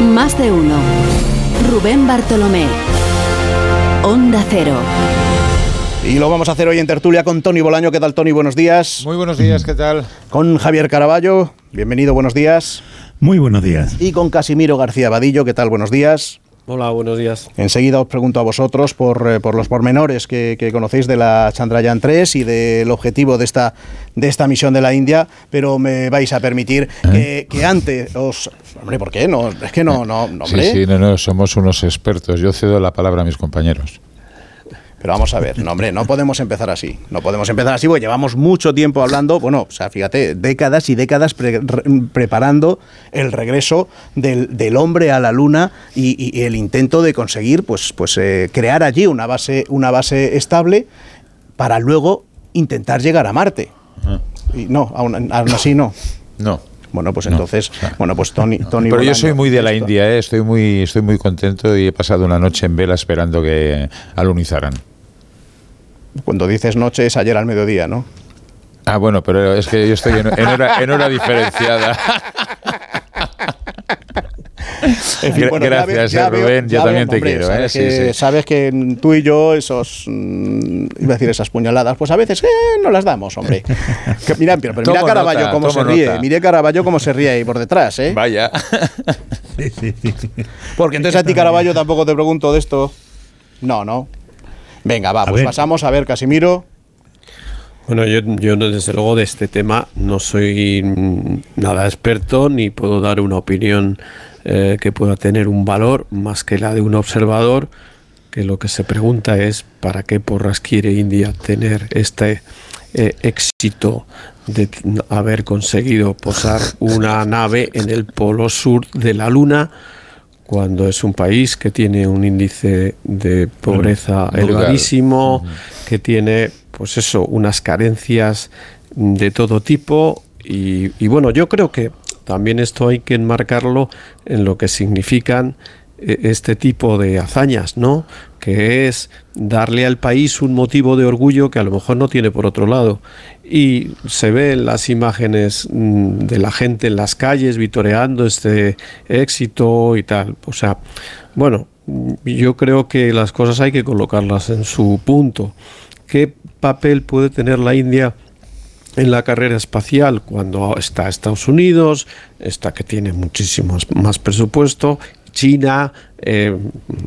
Más de uno. Rubén Bartolomé. Onda Cero. Y lo vamos a hacer hoy en tertulia con Tony Bolaño. ¿Qué tal, Tony? Buenos días. Muy buenos días, ¿qué tal? Con Javier Caraballo. Bienvenido, buenos días. Muy buenos días. Y con Casimiro García Vadillo. ¿Qué tal? Buenos días. Hola, buenos días. Enseguida os pregunto a vosotros por, eh, por los pormenores que, que, conocéis de la Chandrayaan 3 y del objetivo de esta, de esta misión de la India, pero me vais a permitir que, que, antes os... Hombre, ¿por qué? No, es que no, no, no hombre. Sí, sí, no, no, somos unos expertos. Yo cedo la palabra a mis compañeros. Pero vamos a ver, no, hombre, no podemos empezar así. No podemos empezar así porque llevamos mucho tiempo hablando, bueno, o sea, fíjate, décadas y décadas pre re preparando el regreso del, del, hombre a la luna y, y, el intento de conseguir, pues, pues eh, crear allí una base, una base estable para luego intentar llegar a Marte. Y no, aún, aún así no. No. Bueno, pues entonces, no, bueno, pues Tony, Tony Pero Bolaño, yo soy muy de la esto. India, ¿eh? estoy muy, estoy muy contento y he pasado una noche en vela esperando que alunizaran. Cuando dices noche es ayer al mediodía, ¿no? Ah, bueno, pero es que yo estoy en, en, hora, en hora, diferenciada. En fin, bueno, Gracias, ya veo, ya Rubén. Yo veo, también te hombre, quiero. Sabes, ¿eh? que, sí, sí. sabes que tú y yo, esos. Mmm, iba a decir esas puñaladas, pues a veces eh, no las damos, hombre. Que, mira, pero, pero mira Caraballo nota, cómo se ríe. nota. Mire Caraballo cómo se ríe ahí por detrás, ¿eh? Vaya. Sí, sí, sí. Porque entonces a ti, Caraballo, tampoco te pregunto de esto. No, no. Venga, va, A pues ver. pasamos a ver, Casimiro. Bueno, yo, yo desde luego de este tema no soy nada experto ni puedo dar una opinión eh, que pueda tener un valor más que la de un observador que lo que se pregunta es para qué porras quiere India tener este eh, éxito de haber conseguido posar una nave en el polo sur de la Luna cuando es un país que tiene un índice de pobreza elevadísimo, que tiene, pues eso, unas carencias de todo tipo. Y, y bueno, yo creo que también esto hay que enmarcarlo en lo que significan este tipo de hazañas, ¿no? Que es darle al país un motivo de orgullo que a lo mejor no tiene por otro lado. Y se ven las imágenes mm, de la gente en las calles vitoreando este éxito y tal. O sea, bueno, yo creo que las cosas hay que colocarlas en su punto. ¿Qué papel puede tener la India? en la carrera espacial cuando está Estados Unidos, está que tiene muchísimo más presupuesto, China, eh,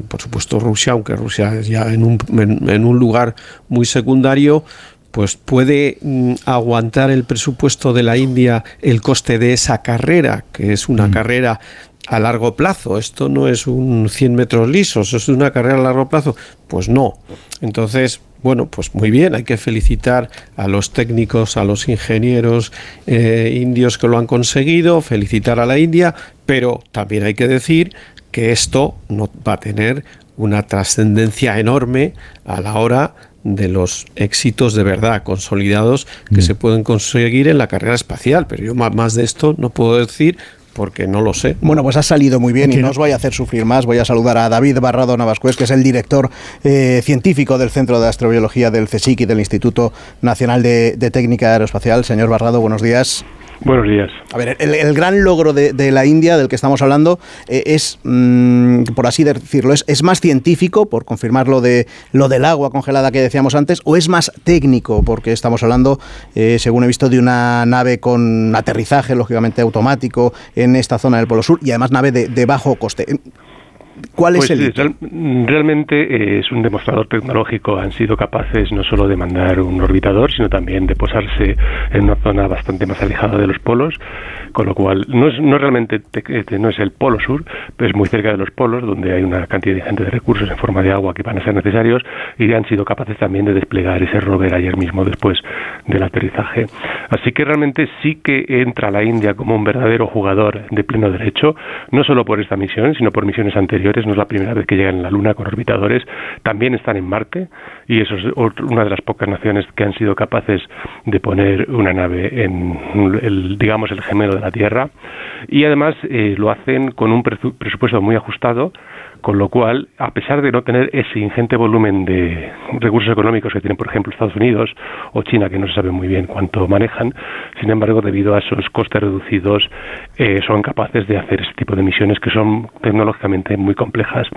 por supuesto Rusia, aunque Rusia es ya en un, en, en un lugar muy secundario, pues puede mm, aguantar el presupuesto de la India el coste de esa carrera, que es una mm. carrera a largo plazo. Esto no es un 100 metros lisos, es una carrera a largo plazo. Pues no. Entonces, bueno, pues muy bien, hay que felicitar a los técnicos, a los ingenieros eh, indios que lo han conseguido, felicitar a la India, pero también hay que decir que esto no va a tener una trascendencia enorme a la hora de los éxitos de verdad consolidados que mm. se pueden conseguir en la carrera espacial. Pero yo más de esto no puedo decir porque no lo sé. Bueno, pues ha salido muy bien y no os voy a hacer sufrir más. Voy a saludar a David Barrado Navascués, que es el director eh, científico del Centro de Astrobiología del CSIC y del Instituto Nacional de, de Técnica Aeroespacial. Señor Barrado, buenos días. Buenos días. A ver, el, gran logro de, la India del que estamos hablando eh, es, mmm, por así decirlo, es, más científico, por confirmar lo, de, lo del agua congelada que decíamos antes, o es más técnico, porque estamos hablando, eh, según he visto, de una nave con aterrizaje, lógicamente automático, en esta zona del Polo Sur, y además nave de bajo coste. ¿Cuál pues es el real, realmente eh, es un demostrador tecnológico. Han sido capaces no solo de mandar un orbitador, sino también de posarse en una zona bastante más alejada de los polos, con lo cual no es no realmente te, no es el polo sur, pero es muy cerca de los polos, donde hay una cantidad ingente de recursos en forma de agua que van a ser necesarios y han sido capaces también de desplegar ese rover ayer mismo después del aterrizaje. Así que realmente sí que entra la India como un verdadero jugador de pleno derecho, no solo por esta misión, sino por misiones anteriores. No es la primera vez que llegan a la Luna con orbitadores. También están en Marte y eso es una de las pocas naciones que han sido capaces de poner una nave en el, digamos, el gemelo de la Tierra. Y además eh, lo hacen con un presupuesto muy ajustado con lo cual, a pesar de no tener ese ingente volumen de recursos económicos que tienen, por ejemplo, Estados Unidos o China, que no se sabe muy bien cuánto manejan, sin embargo, debido a esos costes reducidos, eh, son capaces de hacer ese tipo de misiones que son tecnológicamente muy complejas.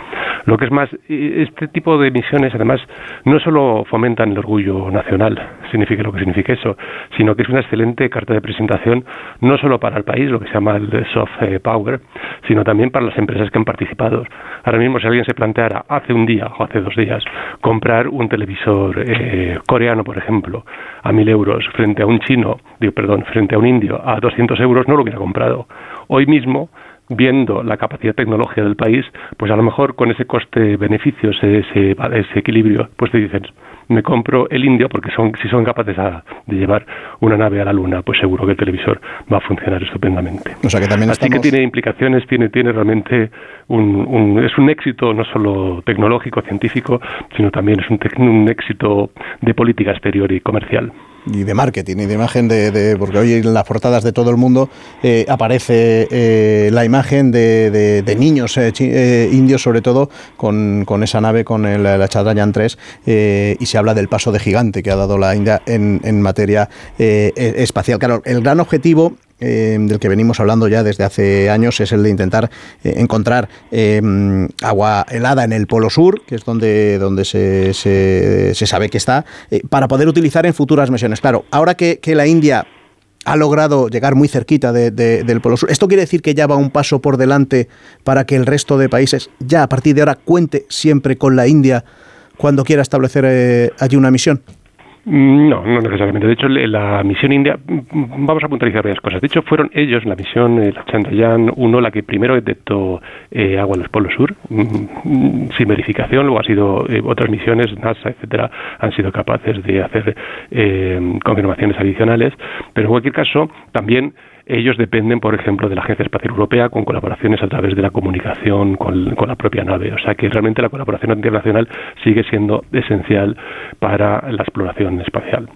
Lo que es más, este tipo de misiones, además, no solo fomentan el orgullo nacional, signifique lo que signifique eso, sino que es una excelente carta de presentación, no solo para el país, lo que se llama el soft eh, power, sino también para las empresas que han participado. Mismo, si alguien se planteara hace un día o hace dos días comprar un televisor eh, coreano, por ejemplo, a mil euros frente a un chino, digo, perdón, frente a un indio a 200 euros, no lo hubiera comprado. Hoy mismo viendo la capacidad tecnológica del país, pues a lo mejor con ese coste-beneficio, ese, ese, equilibrio, pues te dicen, me compro el indio porque son, si son capaces de llevar una nave a la luna, pues seguro que el televisor va a funcionar estupendamente. O sea que también Así que tiene implicaciones, tiene, tiene realmente un, es un éxito no solo tecnológico, científico, sino también es un, un éxito de política exterior y comercial y de marketing y de imagen de, porque hoy en las portadas de todo el mundo eh, aparece eh, la imagen de, niños eh, indios sobre todo con, con, esa nave con el, la Chandrayaan 3 y se habla del paso de gigante que ha dado la India en, en materia e, espacial. Claro el gran objetivo eh, del que venimos hablando ya desde hace años es el de intentar eh, encontrar eh, agua helada en el Polo Sur, que es donde, donde se, se, sabe que está, para poder utilizar en futuras misiones. Claro, ahora que, la India ha logrado llegar muy cerquita del Polo Sur. ¿Esto quiere decir que ya va un paso por delante para que el resto de países ya a partir de ahora cuente siempre con la India cuando quiera establecer allí una misión? Mm, no, no necesariamente. De hecho, la misión india, mm, vamos a puntualizar varias cosas. De hecho, fueron ellos, la misión, eh, la Chandrayaan 1, la que primero detectó eh, agua en los polos sur, mm, sin verificación. Luego ha sido eh, otras misiones, NASA, etcétera, han sido capaces de hacer confirmaciones adicionales. Pero en cualquier caso, también ellos dependen, por ejemplo, de la Agencia Espacial Europea con colaboraciones a través de la comunicación con, la propia nave. O sea que realmente la colaboración internacional sigue siendo esencial para la exploración espacial.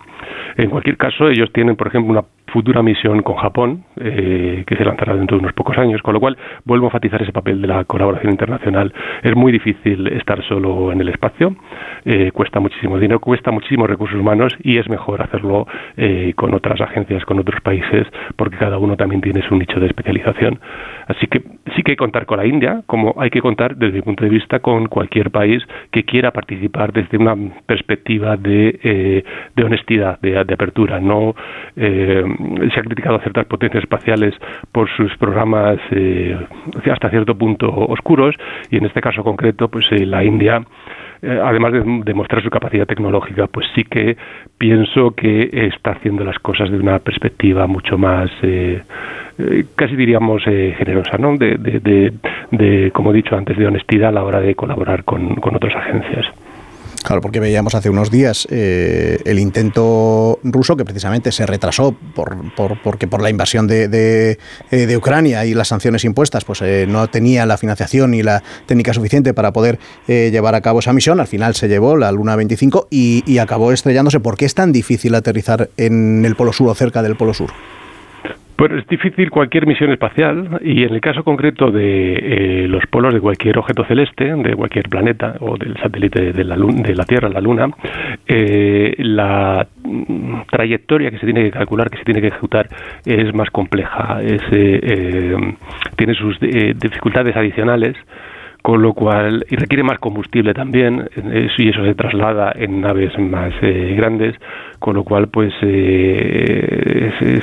En cualquier caso, ellos tienen, por ejemplo, una futura misión con Japón, eh, que se lanzará dentro de unos pocos años, con lo cual vuelvo a enfatizar ese papel de la colaboración internacional. Es muy difícil estar solo en el espacio, eh, cuesta muchísimo dinero, cuesta muchísimos recursos humanos y es mejor hacerlo eh, con otras agencias, con otros países, porque cada uno también tiene su nicho de especialización. Así que sí que hay que contar con la India, como hay que contar, desde mi punto de vista, con cualquier país que quiera participar desde una perspectiva de, de honestidad, de, de, apertura. No se ha criticado a ciertas potencias espaciales por sus programas eh, hasta cierto punto oscuros y en este caso concreto pues eh, la India eh, además de demostrar su capacidad tecnológica pues sí que pienso que está haciendo las cosas de una perspectiva mucho más casi diríamos generosa no de, de, de, como he dicho antes de honestidad a la hora de colaborar con, con otras agencias Claro, porque veíamos hace unos días eh, el intento ruso que precisamente se retrasó por, porque por la invasión de, eh, Ucrania y las sanciones impuestas, pues eh, no tenía la financiación y la técnica suficiente para poder llevar a cabo esa misión. Al final se llevó la Luna 25 y, y acabó estrellándose. ¿Por qué es tan difícil aterrizar en el Polo Sur o cerca del Polo Sur? Pues es difícil cualquier misión espacial y en el caso concreto de eh, los polos de cualquier objeto celeste, de cualquier planeta o del satélite de la, de la Tierra, la Luna, eh, la trayectoria que se tiene que calcular, que se tiene que ejecutar, es más compleja, es, eh, tiene sus dificultades adicionales con lo cual y requiere más combustible también y eso se traslada en naves más grandes con lo cual pues eh,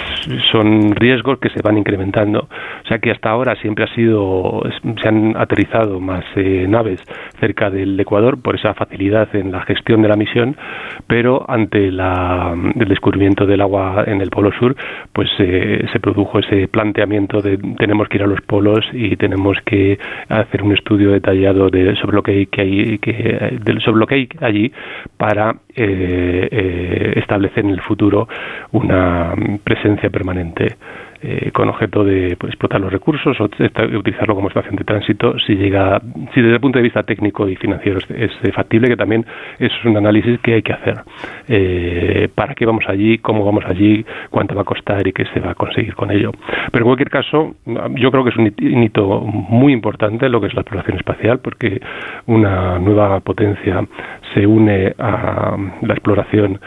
son riesgos que se van incrementando. O sea que hasta ahora siempre ha sido, se han aterrizado más eh, naves cerca del Ecuador por esa facilidad en la gestión de la misión, pero ante la, el descubrimiento del agua en el Polo Sur, pues eh, se produjo ese planteamiento de tenemos que ir a los polos y tenemos que hacer un estudio detallado de, sobre lo que que hay que, sobre lo que hay allí para establecer en el futuro una presencia permanente eh, con objeto de pues, explotar los recursos o utilizarlo como estación de tránsito si llega, si desde el punto de vista técnico y financiero es, factible, que también es un análisis que hay que hacer. Eh, ¿Para qué vamos allí? ¿Cómo vamos allí? ¿Cuánto va a costar y qué se va a conseguir con ello? Pero en cualquier caso, yo creo que es un hito muy importante lo que es la exploración espacial, porque una nueva potencia se une a la exploración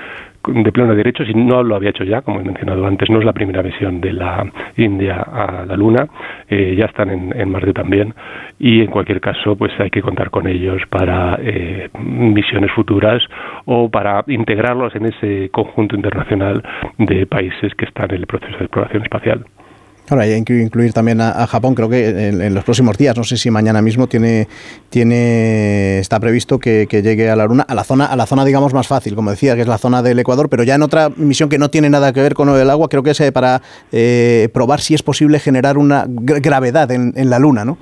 de pleno derecho, si no lo había hecho ya, como he mencionado antes, no es la primera misión de la India a la Luna, eh, ya están en, Marte también, y en cualquier caso, pues hay que contar con ellos para eh, misiones futuras o para integrarlos en ese conjunto internacional de países que están en el proceso de exploración espacial. Ahora hay que incluir también a, Japón, creo que en, los próximos días, no sé si mañana mismo tiene, tiene está previsto que, llegue a la Luna, a la zona, a la zona digamos más fácil, como decía, que es la zona del Ecuador, pero ya en otra misión que no tiene nada que ver con el agua, creo que es eh, para eh, probar si es posible generar una gravedad en, en la Luna, ¿no?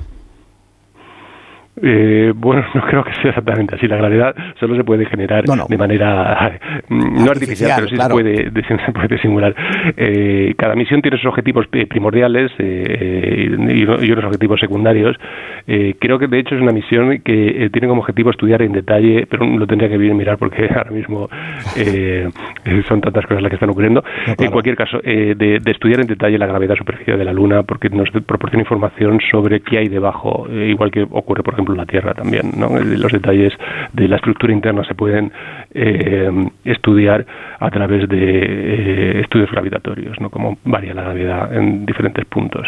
Eh, bueno, no creo que sea exactamente así. La gravedad solo se puede generar de manera no artificial, pero sí se, puede, se puede simular. Eh, cada misión tiene sus objetivos primordiales eh, y, unos objetivos secundarios. creo que de hecho es una misión que tiene como objetivo estudiar en detalle, pero lo tendría que mirar porque ahora mismo son tantas cosas las que están ocurriendo. En cualquier caso, de, estudiar en detalle la gravedad superficial de la Luna porque nos proporciona información sobre qué hay debajo, igual que ocurre, por ejemplo, la Tierra también. ¿no? Los detalles de la estructura interna se pueden eh, estudiar a través de eh, estudios gravitatorios, ¿no? como varía la gravedad en diferentes puntos.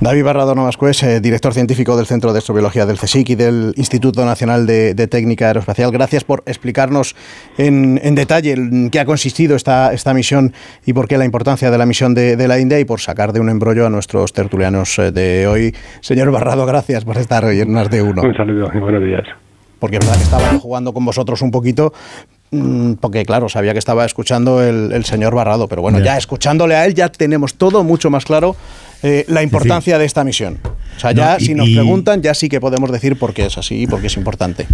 David Barrado Novascues, eh, director científico del Centro de Astrobiología del CSIC y del Instituto Nacional de, Técnica Aeroespacial. Gracias por explicarnos en, detalle en qué ha consistido esta, esta misión y por qué la importancia de la misión de, la India y por sacar de un embrollo a nuestros tertulianos eh, de hoy. Señor Barrado, gracias por estar hoy en Más de Uno. Un saludo y buenos días. Porque es verdad que estaba jugando con vosotros un poquito, mm, porque claro, sabía que estaba escuchando el, señor Barrado, pero bueno, ya escuchándole a él ya tenemos todo mucho más claro eh, la importancia de esta misión. O sea, ya si nos preguntan, ya sí que podemos decir por qué es así y por qué es importante.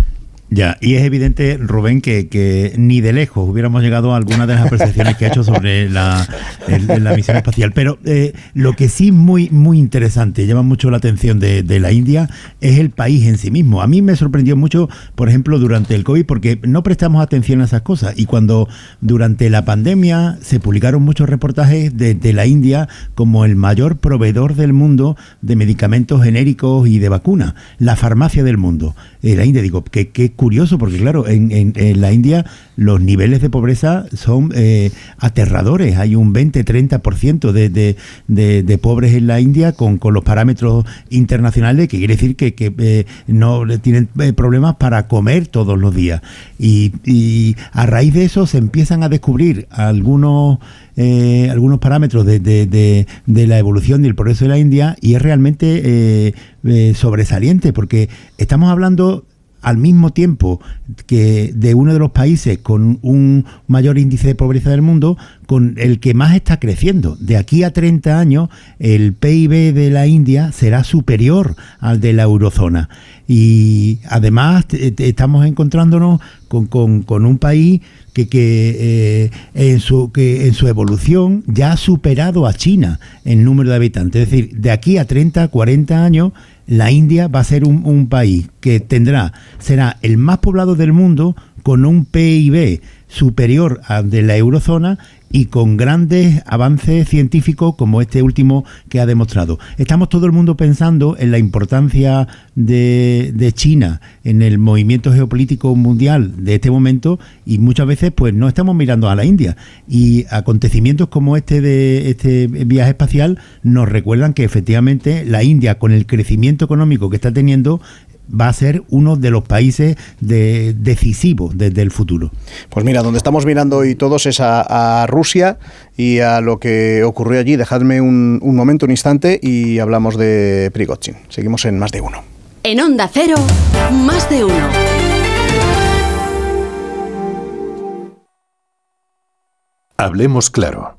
Ya, y es evidente, Rubén, que, ni de lejos hubiéramos llegado a alguna de las percepciones que ha hecho sobre la, la misión espacial. Pero eh, lo que sí muy, muy interesante, llama mucho la atención de, de, la India, es el país en sí mismo. A mí me sorprendió mucho, por ejemplo, durante el COVID, porque no prestamos atención a esas cosas. Y cuando durante la pandemia se publicaron muchos reportajes de, de la India como el mayor proveedor del mundo de medicamentos genéricos y de vacunas, la farmacia del mundo. Eh, la India, digo, que, que curioso porque, claro, en, en, la India los niveles de pobreza son eh, aterradores. Hay un 20-30% de, de, de, pobres en la India con, con, los parámetros internacionales, que quiere decir que, que eh, no tienen eh, problemas para comer todos los días. Y, y, a raíz de eso se empiezan a descubrir algunos... algunos parámetros de, de, de, la evolución y el progreso de la India y es realmente sobresaliente porque estamos hablando al mismo tiempo que de uno de los países con un mayor índice de pobreza del mundo, con el que más está creciendo. De aquí a 30 años, el PIB de la India será superior al de la eurozona. Y además estamos encontrándonos con, un país que, que, eh, en su, que en su evolución ya ha superado a China en número de habitantes. Es decir, de aquí a 30, 40 años, la India va a ser un, país que tendrá, será el más poblado del mundo con un PIB superior al de la eurozona y con grandes avances científicos como este último que ha demostrado. Estamos todo el mundo pensando en la importancia de, de, China en el movimiento geopolítico mundial de este momento y muchas veces pues no estamos mirando a la India y acontecimientos como este de este viaje espacial nos recuerdan que efectivamente la India con el crecimiento económico que está teniendo va a ser uno de los países de, decisivos desde el futuro. Pues mira, donde estamos mirando hoy todos es a, Rusia y a lo que ocurrió allí. Dejadme un, un, momento, un instante y hablamos de Prigozhin. Seguimos en Más de Uno. En Onda Cero, Más de Uno. Hablemos claro.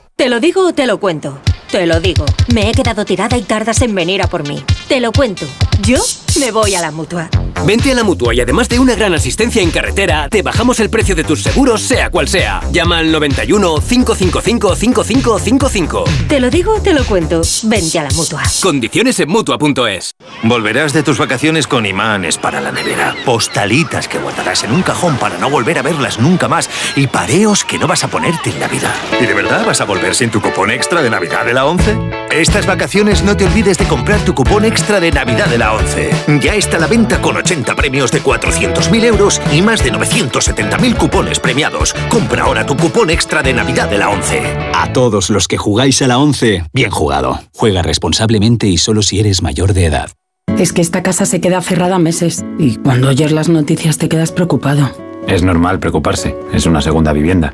¿Te lo digo o te lo cuento? Te lo digo. Me he quedado tirada y tardas en venir a por mí. Te lo cuento. Yo me voy a la mutua. Vente a la mutua y además de una gran asistencia en carretera, te bajamos el precio de tus seguros, sea cual sea. Llama al 91 555 5555. Te lo digo o te lo cuento. Vente a la mutua. Condiciones en mutua.es. Volverás de tus vacaciones con imanes para la nevera, postalitas que guardarás en un cajón para no volver a verlas nunca más y pareos que no vas a ponerte en Navidad. ¿Y de verdad vas a volver sin tu cupón extra de Navidad de la 11? Estas vacaciones no te olvides de comprar tu cupón extra de Navidad de la 11. Ya está a la venta con 80 premios de 400.000 euros y más de 970.000 cupones premiados. Compra ahora tu cupón extra de Navidad de la 11. A todos los que jugáis a la 11, bien jugado. Juega responsablemente y solo si eres mayor de edad. Es que esta casa se queda cerrada meses y cuando oyes las noticias te quedas preocupado. Es normal preocuparse, es una segunda vivienda.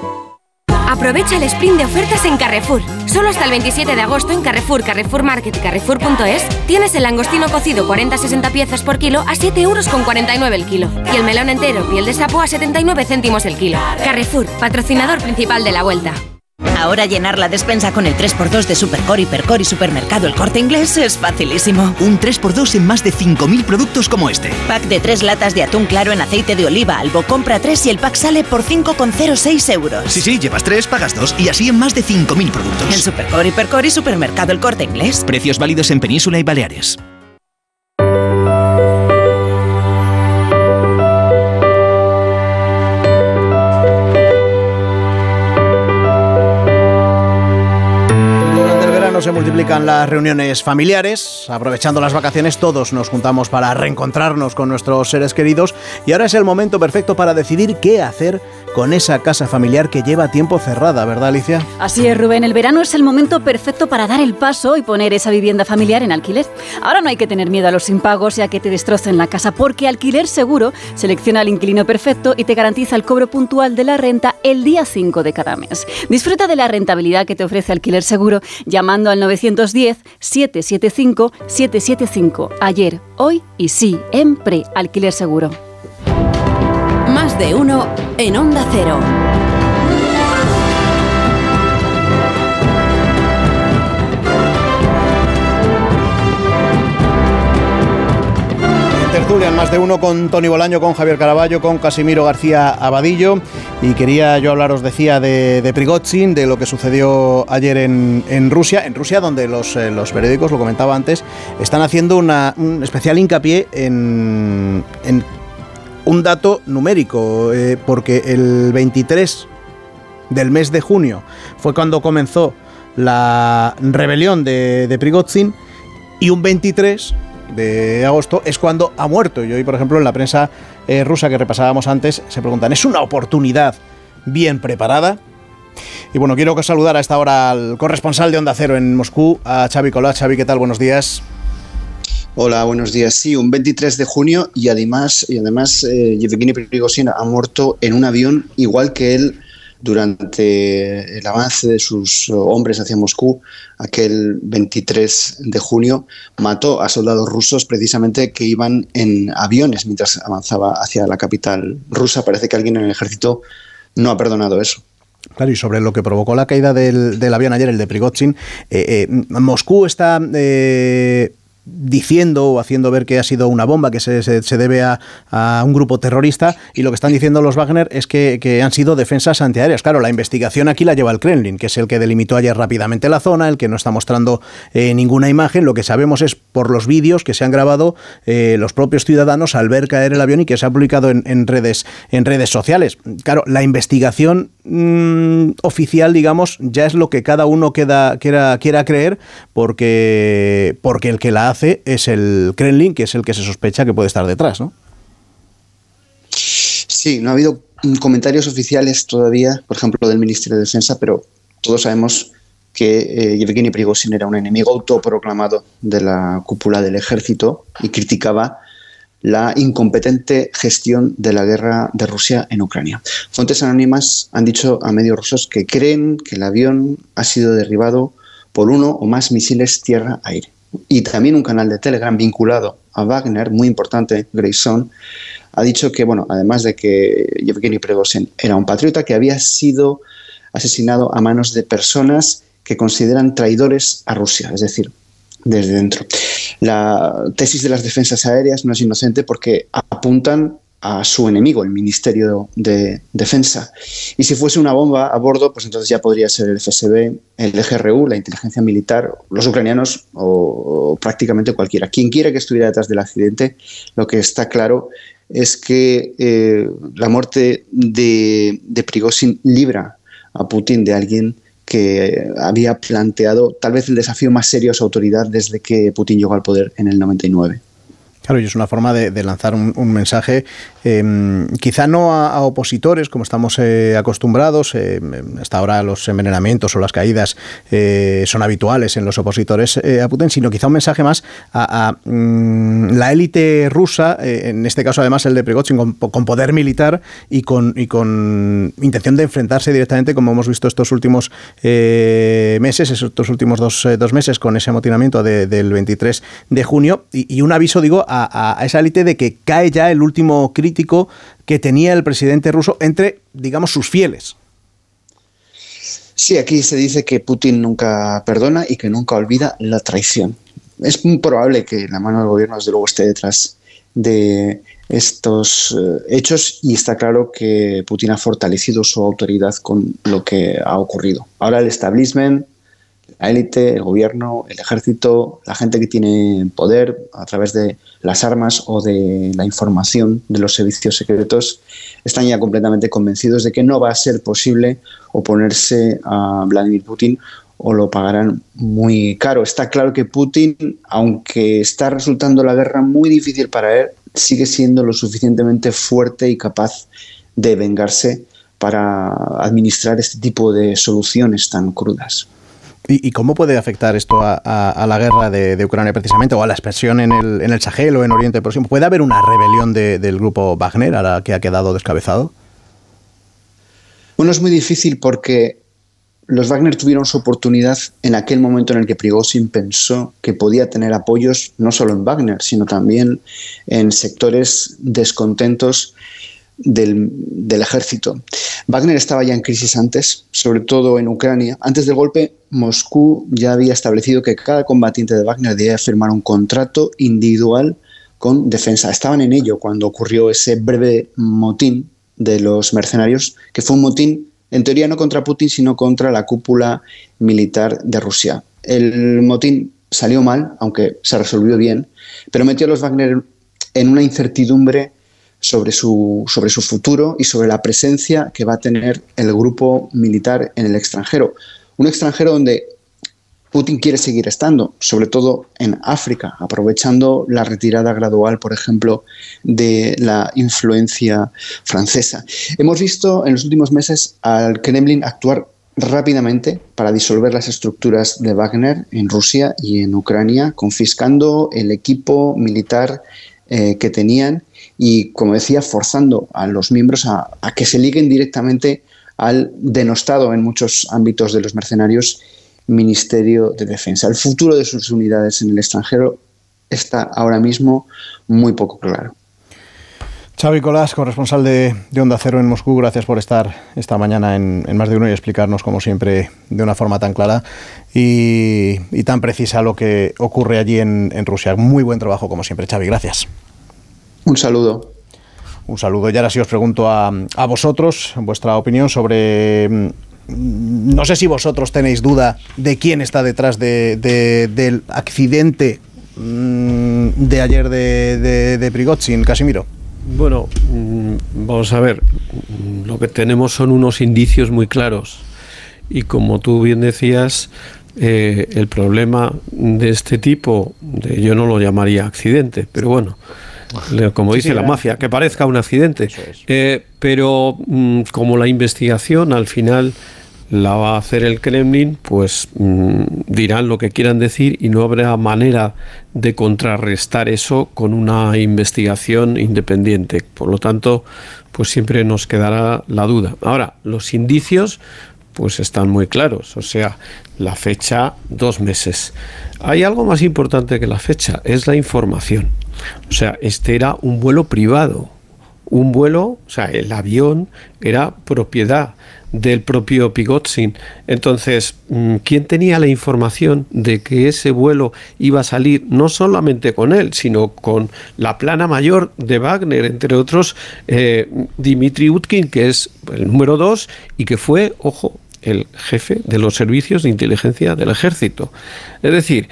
Aprovecha el sprint de ofertas en Carrefour. Solo hasta el 27 de agosto en Carrefour, Carrefour Market y Carrefour.es tienes el langostino cocido 40-60 piezas por kilo a 7 euros con 49 el kilo. Y el melón entero piel de sapo a 79 céntimos el kilo. Carrefour, patrocinador principal de la vuelta. Ahora llenar la despensa con el 3x2 de Supercor, Hipercor y Supermercado El Corte Inglés es facilísimo. Un 3x2 en más de 5.000 productos como este. Pack de 3 latas de atún claro en aceite de oliva Albo. Compra 3 y el pack sale por 5,06 euros. Sí, sí, llevas 3, pagas 2 y así en más de 5.000 productos. En Supercor, Hipercor y Supermercado El Corte Inglés. Precios válidos en Península y Baleares. Se multiplican las reuniones familiares, aprovechando las vacaciones todos nos juntamos para reencontrarnos con nuestros seres queridos. Y ahora es el momento perfecto para decidir qué hacer con esa casa familiar que lleva tiempo cerrada, ¿verdad Alicia? Así es Rubén, el verano es el momento perfecto para dar el paso y poner esa vivienda familiar en alquiler. Ahora no hay que tener miedo a los impagos y a que te destrocen la casa porque Alquiler Seguro selecciona al inquilino perfecto y te garantiza el cobro puntual de la renta el día 5 de cada mes. Disfruta de la rentabilidad que te ofrece Alquiler Seguro llamando al 910-775-775. Ayer, hoy y siempre Alquiler Seguro. De uno en Onda Cero. tertulia más de uno con Tony Bolaño, con Javier Caraballo, con Casimiro García Abadillo. Y quería yo hablaros, decía, de, de de lo que sucedió ayer en, Rusia. En Rusia, donde los, eh, los, periódicos, lo comentaba antes, están haciendo un especial hincapié en, un dato numérico, eh, porque el 23 del mes de junio fue cuando comenzó la rebelión de, de Prigozhin y un 23 de agosto es cuando ha muerto. Y hoy, por ejemplo, en la prensa eh, rusa que repasábamos antes, se preguntan, ¿es una oportunidad bien preparada? Y bueno, quiero saludar a esta hora al corresponsal de Onda Cero en Moscú, a Xavi Colá. Xavi, ¿qué tal? Buenos días. Hola, buenos días. Sí, un 23 de junio y además, y además eh, Yevgeny Prigozhin ha muerto en un avión igual que él durante el avance de sus hombres hacia Moscú, aquel 23 de junio, mató a soldados rusos precisamente que iban en aviones mientras avanzaba hacia la capital rusa. Parece que alguien en el ejército no ha perdonado eso. Claro, y sobre lo que provocó la caída del, avión ayer, el de Prigozhin, eh, eh, Moscú está eh, diciendo o haciendo ver que ha sido una bomba, que se, se, debe a, a, un grupo terrorista, y lo que están diciendo los Wagner es que, que, han sido defensas antiaéreas. Claro, la investigación aquí la lleva el Kremlin, que es el que delimitó ayer rápidamente la zona, el que no está mostrando eh, ninguna imagen. Lo que sabemos es por los vídeos que se han grabado eh, los propios ciudadanos al ver caer el avión y que se ha publicado en, en redes, en redes sociales. Claro, la investigación mmm, oficial, digamos, ya es lo que cada uno queda, quiera, quiera creer, porque, porque el que la hace es el Kremlin, que es el que se sospecha que puede estar detrás, ¿no? Sí, no ha habido comentarios oficiales todavía, por ejemplo, del Ministerio de Defensa, pero todos sabemos que eh, Yevgeny Prigozhin era un enemigo autoproclamado de la cúpula del ejército y criticaba la incompetente gestión de la guerra de Rusia en Ucrania. Fuentes anónimas han dicho a medios rusos que creen que el avión ha sido derribado por uno o más misiles tierra-aire. Y también un canal de Telegram vinculado a Wagner, muy importante, Grayson, ha dicho que, bueno, además de que Yevgeny Prigozhin era un patriota que había sido asesinado a manos de personas que consideran traidores a Rusia, es decir, desde dentro. La tesis de las defensas aéreas no es inocente porque apuntan a su enemigo, el Ministerio de Defensa. Y si fuese una bomba a bordo, pues entonces ya podría ser el FSB, el GRU, la inteligencia militar, los ucranianos o, prácticamente cualquiera. Quien quiera que estuviera detrás del accidente, lo que está claro es que eh, la muerte de, de Prigozhin libra a Putin de alguien que había planteado tal vez el desafío más serio a su autoridad desde que Putin llegó al poder en el 99. Claro, y es una forma de, lanzar un, mensaje, eh, quizá no a, opositores como estamos eh, acostumbrados, eh, hasta ahora los envenenamientos o las caídas eh, son habituales en los opositores eh, a Putin, sino quizá un mensaje más a, mm, la élite rusa, eh, en este caso además el de Prigozhin, con, poder militar y con, y con, intención de enfrentarse directamente, como hemos visto estos últimos meses, estos últimos dos, dos, meses con ese amotinamiento de, del 23 de junio, y, y un aviso, digo, a, esa élite de que cae ya el último crítico que tenía el presidente ruso entre, digamos, sus fieles. Sí, aquí se dice que Putin nunca perdona y que nunca olvida la traición. Es muy probable que la mano del gobierno, desde luego, esté detrás de estos uh, hechos y está claro que Putin ha fortalecido su autoridad con lo que ha ocurrido. Ahora el establishment la élite, el gobierno, el ejército, la gente que tiene poder a través de las armas o de la información de los servicios secretos, están ya completamente convencidos de que no va a ser posible oponerse a Vladimir Putin o lo pagarán muy caro. Está claro que Putin, aunque está resultando la guerra muy difícil para él, sigue siendo lo suficientemente fuerte y capaz de vengarse para administrar este tipo de soluciones tan crudas. ¿Y, ¿Y, cómo puede afectar esto a, a, a la guerra de, Ucrania precisamente o a la expresión en el, Sahel o en Oriente Próximo? ¿Puede haber una rebelión de, del grupo Wagner ahora que ha quedado descabezado? Bueno, es muy difícil porque los Wagner tuvieron su oportunidad en aquel momento en el que Prigozhin pensó que podía tener apoyos no solo en Wagner, sino también en sectores descontentos del, ejército. Wagner estaba ya en crisis antes, sobre todo en Ucrania. Antes del golpe, Moscú ya había establecido que cada combatiente de Wagner debía firmar un contrato individual con defensa. Estaban en ello cuando ocurrió ese breve motín de los mercenarios, que fue un motín, en teoría no contra Putin, sino contra la cúpula militar de Rusia. El motín salió mal, aunque se resolvió bien, pero metió a los Wagner en una incertidumbre sobre su, sobre su futuro y sobre la presencia que va a tener el grupo militar en el extranjero. Un extranjero donde Putin quiere seguir estando, sobre todo en África, aprovechando la retirada gradual, por ejemplo, de la influencia francesa. Hemos visto en los últimos meses al Kremlin actuar rápidamente para disolver las estructuras de Wagner en Rusia y en Ucrania, confiscando el equipo militar eh, que tenían y, como decía, forzando a los miembros a, que se liguen directamente al denostado en muchos ámbitos de los mercenarios Ministerio de Defensa. El futuro de sus unidades en el extranjero está ahora mismo muy poco claro. Xavi Colás, corresponsal de, Onda Cero en Moscú, gracias por estar esta mañana en, Más de Uno y explicarnos, como siempre, de una forma tan clara y, tan precisa lo que ocurre allí en, Rusia. Muy buen trabajo, como siempre, Xavi, gracias. Un saludo. Un saludo. Y ahora sí os pregunto a, vosotros vuestra opinión sobre mm, no sé si vosotros tenéis duda de quién está detrás del accidente mm, de ayer de, de, de Prigozhin, Casimiro. Bueno, mm, vamos a ver, lo que tenemos son unos indicios muy claros y como tú bien decías, eh, el problema de este tipo, de, yo no lo llamaría accidente, pero bueno, como dice la mafia, que parezca un accidente, eh, pero mm, como la investigación al final la va a hacer el Kremlin, pues mm, dirán lo que quieran decir y no habrá manera de contrarrestar eso con una investigación independiente. Por lo tanto, pues siempre nos quedará la duda. Ahora, los indicios pues están muy claros, o sea, la fecha dos meses. Hay algo más importante que la fecha, es la información. O sea, este era un vuelo privado, un vuelo, o sea, el avión era propiedad del propio Pigotzin. Entonces, mm, ¿quién tenía la información de que ese vuelo iba a salir no solamente con él, sino con la plana mayor de Wagner, entre otros, eh, Dimitri Utkin, que es el número dos y que fue, ojo, el jefe de los servicios de inteligencia del ejército. Es decir,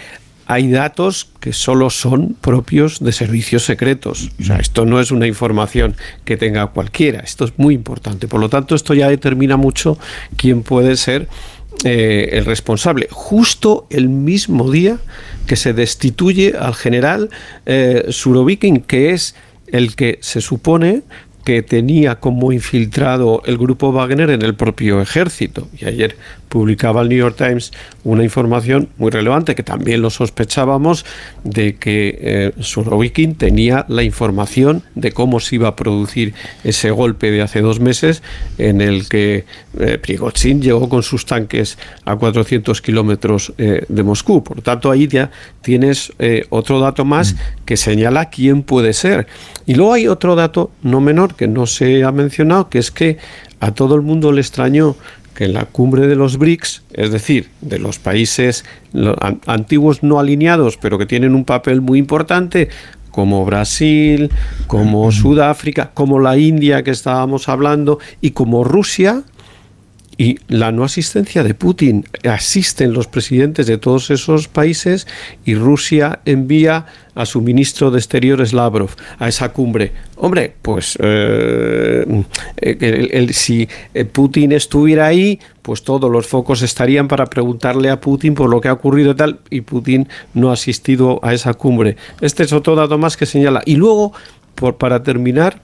hay datos que solo son propios de servicios secretos. O sea, esto no es una información que tenga cualquiera. Esto es muy importante. Por lo tanto, esto ya determina mucho quién puede ser eh, el responsable. Justo el mismo día que se destituye al general eh, Surovikin, que es el que se supone que tenía como infiltrado el grupo Wagner en el propio ejército. Y ayer publicaba el New York Times una información muy relevante que también lo sospechábamos de que eh, Surovikin tenía la información de cómo se iba a producir ese golpe de hace dos meses en el que eh, Prigozhin llegó con sus tanques a 400 kilómetros eh, de Moscú. Por tanto, ahí ya tienes eh, otro dato más mm. que señala quién puede ser. Y luego hay otro dato no menor que no se ha mencionado, que es que a todo el mundo le extrañó que en la cumbre de los BRICS, es decir, de los países antiguos no alineados, pero que tienen un papel muy importante, como Brasil, como Sudáfrica, como la India que estábamos hablando, y como Rusia, y la no asistencia de Putin. Asisten los presidentes de todos esos países y Rusia envía a su ministro de Exteriores Lavrov a esa cumbre. Hombre, pues eh, el, si eh, Putin estuviera ahí, pues todos los focos estarían para preguntarle a Putin por lo que ha ocurrido y tal, y Putin no ha asistido a esa cumbre. Este es otro dato más que señala. Y luego, por, para terminar,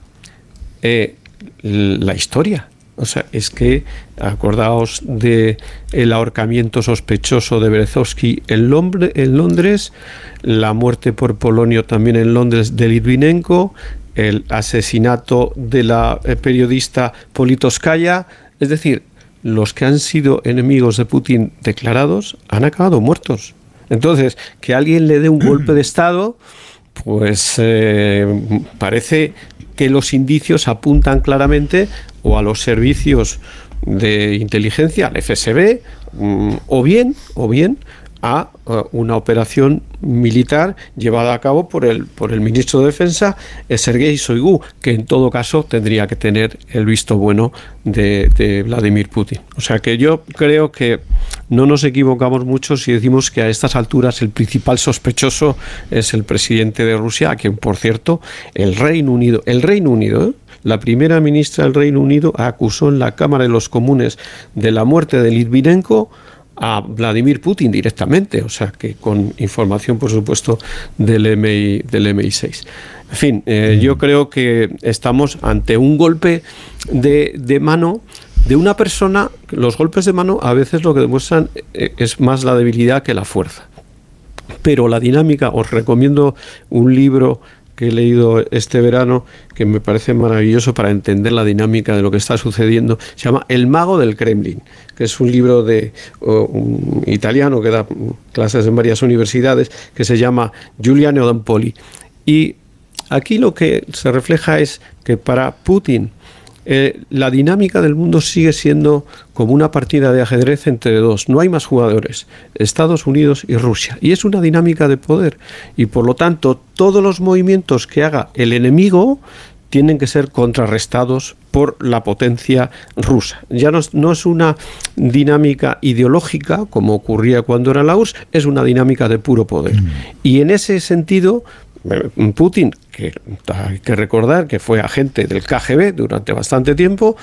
eh, la historia. O sea, es que acordaos de el ahorcamiento sospechoso de Berezovsky en, Londres, la muerte por Polonio también en Londres de Litvinenko, el asesinato de la eh, periodista Politoskaya, es decir, los que han sido enemigos de Putin declarados han acabado muertos. Entonces, que alguien le dé un golpe de Estado, pues eh, parece que los indicios apuntan claramente o a los servicios de inteligencia, al FSB, mm, o bien, o bien a una operación militar llevada a cabo por el, por el ministro de Defensa, Sergei Shoigu, que en todo caso tendría que tener el visto bueno de, de, Vladimir Putin. O sea que yo creo que no nos equivocamos mucho si decimos que a estas alturas el principal sospechoso es el presidente de Rusia, a quien, por cierto, el Reino Unido, el Reino Unido, ¿eh? la primera ministra del Reino Unido acusó en la Cámara de los Comunes de la muerte de Litvinenko a Vladimir Putin directamente, o sea que con información, por supuesto, del MI, del MI6. En fin, eh, yo creo que estamos ante un golpe de, de mano de una persona. Los golpes de mano a veces lo que demuestran eh, es más la debilidad que la fuerza. Pero la dinámica, os recomiendo un libro que he leído este verano que me parece maravilloso para entender la dinámica de lo que está sucediendo. Se llama El mago del Kremlin, que es un libro de un italiano que da clases en varias universidades, que se llama Giuliano Dampoli. Y Aquí lo que se refleja es que para Putin eh, la dinámica del mundo sigue siendo como una partida de ajedrez entre dos. No hay más jugadores, Estados Unidos y Rusia. Y es una dinámica de poder. Y por lo tanto, todos los movimientos que haga el enemigo tienen que ser contrarrestados por la potencia rusa. Ya no, no, es una dinámica ideológica como ocurría cuando era la URSS, es una dinámica de puro poder. Mm. Y en ese sentido, Putin, que hay que recordar que fue agente del KGB durante bastante tiempo,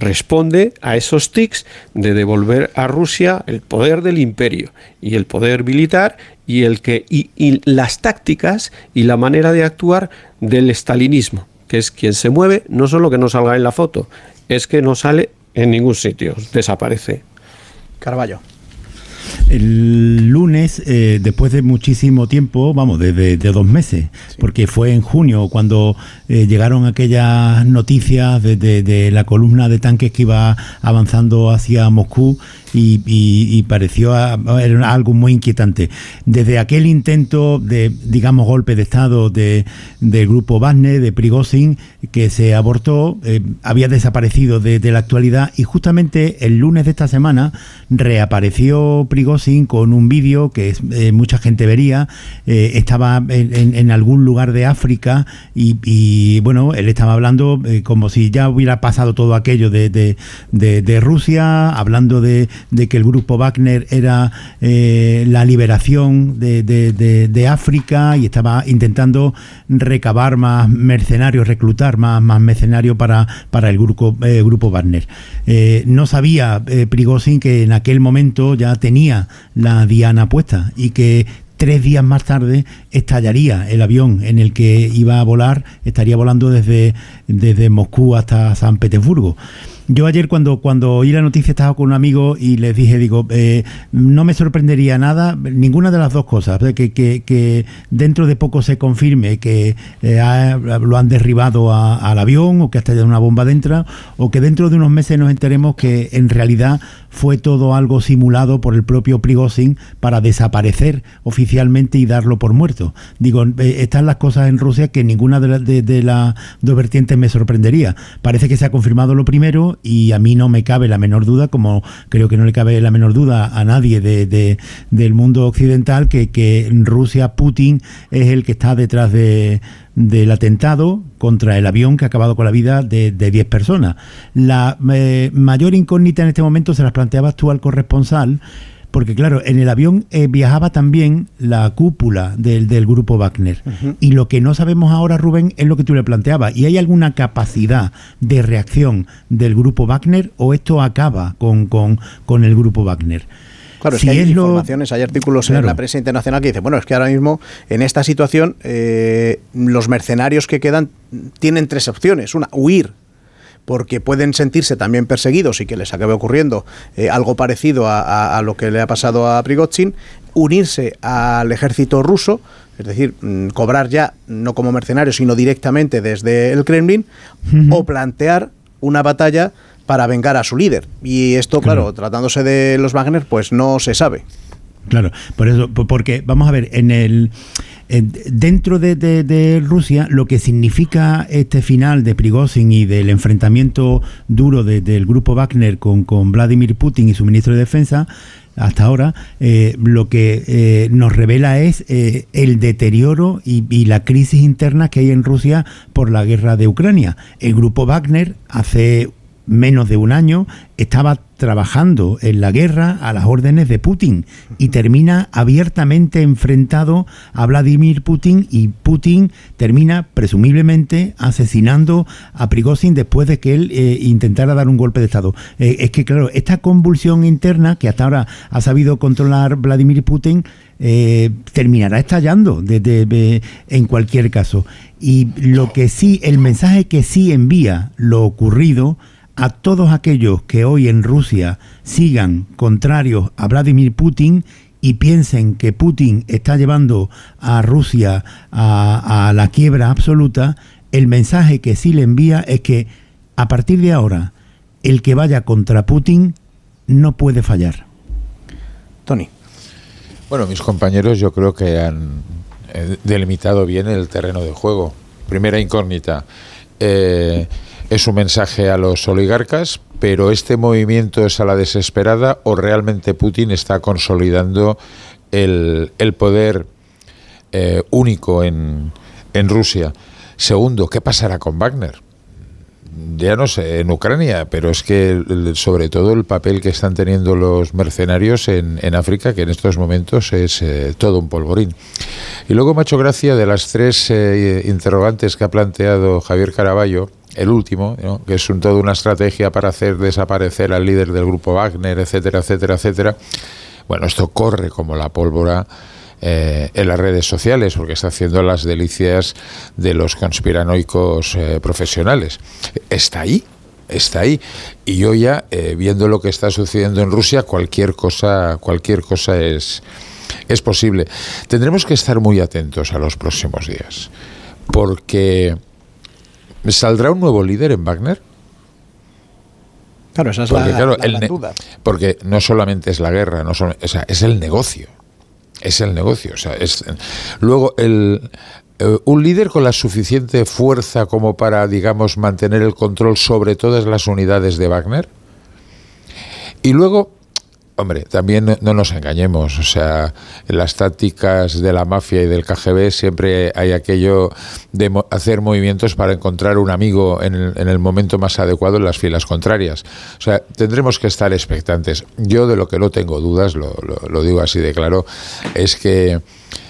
responde a esos tics de devolver a Rusia el poder del imperio y el poder militar y el que y, y las tácticas y la manera de actuar del estalinismo, que es quien se mueve, no solo que no salga en la foto, es que no sale en ningún sitio, desaparece. Carballo. El lunes, eh, después de muchísimo tiempo, vamos, desde de, dos meses, porque fue en junio cuando eh, llegaron aquellas noticias de, de, la columna de tanques que iba avanzando hacia Moscú y, pareció algo muy inquietante. Desde aquel intento de, digamos, golpe de Estado de, del grupo Wagner, de Prigozhin, que se abortó, eh, había desaparecido de, la actualidad y justamente el lunes de esta semana reapareció Prigozhin con un vídeo que eh, mucha gente vería, eh, estaba en, algún lugar de África y, bueno, él estaba hablando como si ya hubiera pasado todo aquello de, de Rusia, hablando de, de que el grupo Wagner era eh, la liberación de, de, África y estaba intentando recabar más mercenarios, reclutar más, más mercenarios para, para el grupo, eh, grupo Wagner. Eh, no sabía Prigozhin que en aquel momento ya tenía la diana puesta y que tres días más tarde estallaría el avión en el que iba a volar, estaría volando desde, desde Moscú hasta San Petersburgo. Yo ayer cuando, cuando oí la noticia estaba con un amigo y les dije, digo, eh, no me sorprendería nada, ninguna de las dos cosas, que, que, que dentro de poco se confirme que eh, lo han derribado al avión o que ha estallado una bomba dentro, o que dentro de unos meses nos enteremos que en realidad fue todo algo simulado por el propio Prigozhin para desaparecer oficialmente y darlo por muerto. Digo, eh, están las cosas en Rusia que ninguna de, de las dos vertientes me sorprendería. Parece que se ha confirmado lo primero y a mí no me cabe la menor duda, como creo que no le cabe la menor duda a nadie de, del mundo occidental, que, que Rusia, Putin, es el que está detrás de, del atentado contra el avión que ha acabado con la vida de 10 personas. La eh, mayor incógnita en este momento se las planteabas tú al corresponsal porque claro, en el avión eh, viajaba también la cúpula del, del grupo Wagner. Y lo que no sabemos ahora, Rubén, es lo que tú le planteabas. ¿Y hay alguna capacidad de reacción del grupo Wagner o esto acaba con, con, el grupo Wagner? Claro, es que hay informaciones, hay artículos en la prensa internacional que dicen, bueno, es que ahora mismo en esta situación eh, los mercenarios que quedan tienen tres opciones. Una, huir porque pueden sentirse también perseguidos y que les acabe ocurriendo eh, algo parecido a, lo que le ha pasado a Prigozhin, unirse al ejército ruso, es decir, mm, cobrar ya no como mercenarios, sino directamente desde el Kremlin, o plantear una batalla para vengar a su líder. Y esto, claro, tratándose de los Wagner, pues no se sabe. Claro, por eso, porque vamos a ver, en el dentro de, Rusia, lo que significa este final de Prigozhin y del enfrentamiento duro del grupo Wagner con, con Vladimir Putin y su ministro de Defensa, hasta ahora, eh, lo que eh, nos revela es eh, el deterioro y, y, la crisis interna que hay en Rusia por la guerra de Ucrania. El grupo Wagner hace menos de un año, estaba trabajando en la guerra a las órdenes de Putin y termina abiertamente enfrentado a Vladimir Putin y Putin termina presumiblemente asesinando a Prigozhin después de que él eh, intentara dar un golpe de Estado. Eh, es que claro, esta convulsión interna que hasta ahora ha sabido controlar Vladimir Putin eh, terminará estallando en cualquier caso. Y lo que sí, el mensaje que sí envía lo ocurrido, a todos aquellos que hoy en Rusia sigan contrarios a Vladimir Putin y piensen que Putin está llevando a Rusia a, la quiebra absoluta, el mensaje que sí le envía es que a partir de ahora el que vaya contra Putin no puede fallar. Tony. Bueno, mis compañeros yo creo que han eh, delimitado bien el terreno de juego. primera incógnita, eh, es un mensaje a los oligarcas, pero este movimiento es a la desesperada o realmente Putin está consolidando el, el poder eh, único en, en Rusia. Segundo, ¿qué pasará con Wagner? ya no sé, en Ucrania, pero es que sobre todo el papel que están teniendo los mercenarios en, en África, que en estos momentos es eh, todo un polvorín. Y luego me ha hecho gracia de las tres eh, interrogantes que ha planteado Javier Caraballo, el último, que es un, toda una estrategia para hacer desaparecer al líder del grupo Wagner, etcétera, etcétera, etcétera. Bueno, esto corre como la pólvora eh, en las redes sociales, porque está haciendo las delicias de los conspiranoicos eh, profesionales. Está ahí, está ahí. Y yo ya, eh, viendo lo que está sucediendo en Rusia, cualquier cosa, cualquier cosa es, es posible. Tendremos que estar muy atentos a los próximos días, porque ¿saldrá un nuevo líder en Wagner? Claro, esa es Porque, la, claro, duda. porque no solamente es la guerra, no solo- o sea, es el negocio. Es el negocio. O sea, es, luego, el, eh, un líder con la suficiente fuerza como para, digamos, mantener el control sobre todas las unidades de Wagner. Y luego, hombre, también no- no nos engañemos. O sea, en las tácticas de la mafia y del KGB siempre hay aquello de mo- hacer movimientos para encontrar un amigo en el, en el momento más adecuado en las filas contrarias. O sea, tendremos que estar expectantes. Yo de lo que no tengo dudas, lo, digo así de claro, es que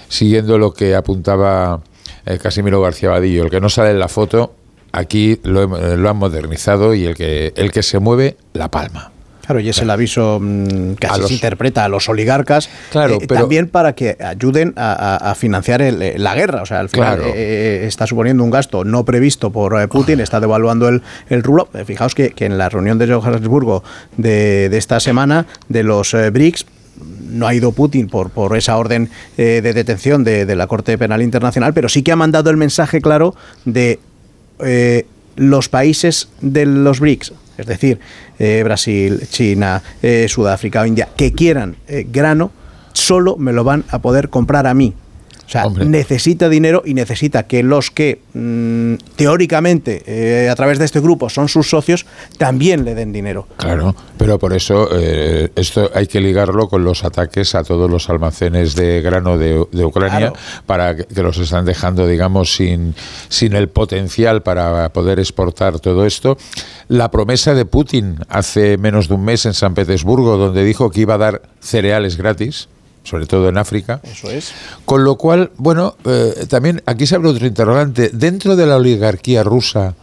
siguiendo lo que apuntaba eh, Casimiro García Vadillo, el que no sale en la foto, aquí lo, lo han modernizado y el que, el que se mueve, la palma. Claro, y es el aviso mm, que así los- se interpreta a los oligarcas, Claro, eh, pero- también para que ayuden a, a- a financiar el, eh, la guerra. O sea, al final Claro. eh, está suponiendo un gasto no previsto por eh, Putin, está devaluando el, el rublo. Eh, Fijaos que, que en la reunión de Johannesburgo de, de esta semana de los eh, BRICS, no ha ido Putin por, por esa orden eh, de detención de, de la Corte Penal Internacional, pero sí que ha mandado el mensaje claro de eh, los países de los BRICS, es decir, eh, Brasil, China, eh, Sudáfrica o India, que quieran eh, grano, solo me lo van a poder comprar a mí. O sea, necesita dinero y necesita que los que mm, teóricamente eh, a través de este grupo son sus socios también le den dinero. Claro, pero por eso eh, esto hay que ligarlo con los ataques a todos los almacenes de grano de, de Ucrania Claro. para que, que los están dejando, digamos, sin, sin el potencial para poder exportar todo esto. La promesa de Putin hace menos de un mes en San Petersburgo, donde dijo que iba a dar cereales gratis sobre todo en África. Eso es. Con lo cual, bueno, eh, también aquí se abre otro interrogante. Dentro de la oligarquía rusa,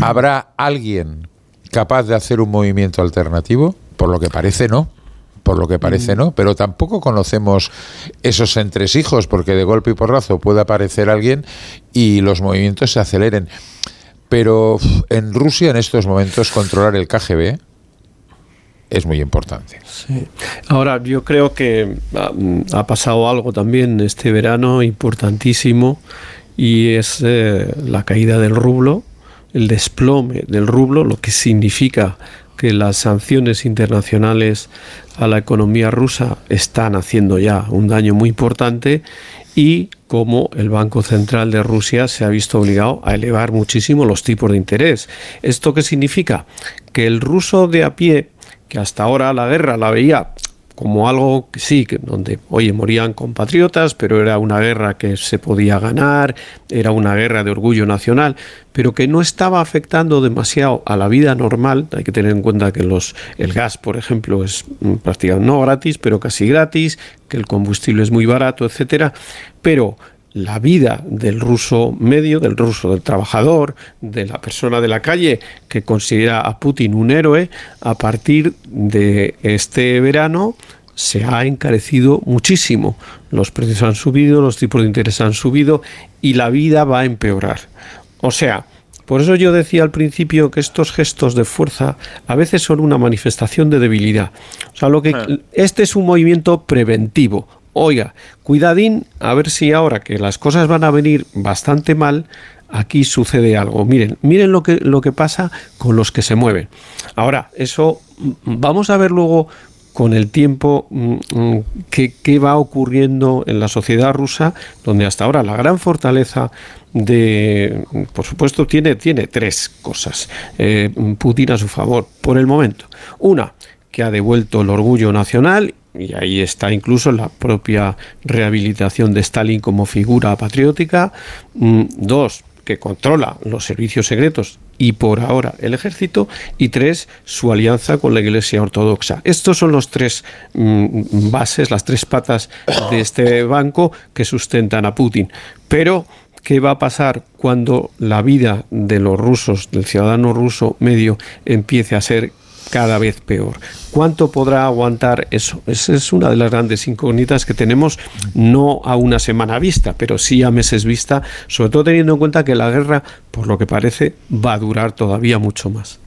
¿habrá alguien capaz de hacer un movimiento alternativo? Por lo que parece, no. Por lo que parece, no. Pero tampoco conocemos esos entresijos, porque de golpe y porrazo puede aparecer alguien y los movimientos se aceleren. Pero en Rusia, en estos momentos, controlar el KGB es muy importante. Sí. Ahora, yo creo que ah, mm, ha pasado algo también este verano importantísimo y es eh, la caída del rublo, el desplome del rublo, lo que significa que las sanciones internacionales a la economía rusa están haciendo ya un daño muy importante y como el Banco Central de Rusia se ha visto obligado a elevar muchísimo los tipos de interés. ¿Esto qué significa? Que el ruso de a pie, que hasta ahora la guerra la veía como algo que sí, que donde, oye, morían compatriotas, pero era una guerra que se podía ganar, era una guerra de orgullo nacional, pero que no estaba afectando demasiado a la vida normal. Hay que tener en cuenta que los, el gas, por ejemplo, es mm, prácticamente no gratis, pero casi gratis, que el combustible es muy barato, etcétera. Pero la vida del ruso medio, del ruso del trabajador, de la persona de la calle que considera a Putin un héroe, a partir de este verano se ha encarecido muchísimo. Los precios han subido, los tipos de interés han subido y la vida va a empeorar. O sea, por eso yo decía al principio que estos gestos de fuerza a veces son una manifestación de debilidad. O sea, lo que este es un movimiento preventivo. Oiga, cuidadín, a ver si ahora que las cosas van a venir bastante mal, aquí sucede algo. Miren, miren lo que, lo que pasa con los que se mueven. Ahora, eso mm, vamos a ver luego con el tiempo mm, mm, qué, va ocurriendo en la sociedad rusa, donde hasta ahora la gran fortaleza de, por supuesto, tiene, tiene tres cosas eh, Putin a su favor por el momento. Una, que ha devuelto el orgullo nacional y ahí está incluso la propia rehabilitación de Stalin como figura patriótica. Mm, dos, que controla los servicios secretos y por ahora el ejército, y tres, su alianza con la Iglesia Ortodoxa. Estos son los tres mm, bases, las tres patas de este banco que sustentan a Putin. Pero, ¿qué va a pasar cuando la vida de los rusos, del ciudadano ruso medio, empiece a ser cada vez peor. ¿Cuánto podrá aguantar eso? Esa es una de las grandes incógnitas que tenemos, no a una semana vista, pero sí a meses vista, sobre todo teniendo en cuenta que la guerra, por lo que parece, va a durar todavía mucho más.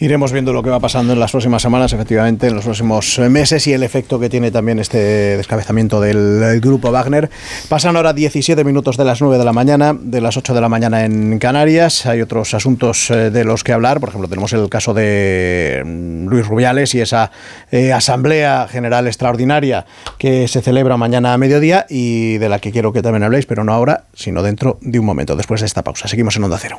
Iremos viendo lo que va pasando en las próximas semanas, efectivamente, en los próximos meses y el efecto que tiene también este descabezamiento del grupo Wagner. Pasan ahora 17 minutos de las 9 de la mañana, de las 8 de la mañana en Canarias. Hay otros asuntos eh, de los que hablar. Por ejemplo, tenemos el caso de mm, Luis Rubiales y esa eh, Asamblea General Extraordinaria que se celebra mañana a mediodía y de la que quiero que también habléis, pero no ahora, sino dentro de un momento, después de esta pausa. Seguimos en Onda Cero.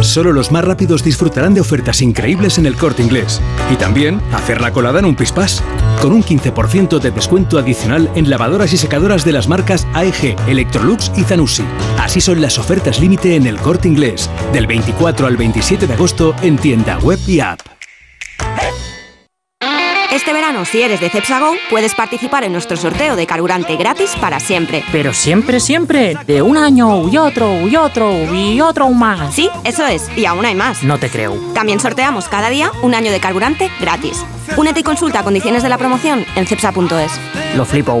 Solo los más rápidos disfrutarán de ofertas increíbles en el corte inglés. Y también hacer la colada en un pispás. Con un 15% de descuento adicional en lavadoras y secadoras de las marcas AEG, Electrolux y Zanussi. Así son las ofertas límite en el corte inglés. Del 24 al 27 de agosto en tienda web y app. Este verano, si eres de Cepsa puedes participar en nuestro sorteo de carburante gratis para siempre. Pero siempre, siempre, de un año y otro y otro y otro más. Sí, eso es, y aún hay más. No te creo. También sorteamos cada día un año de carburante gratis. Únete y consulta condiciones de la promoción en cepsa.es. Lo flipo.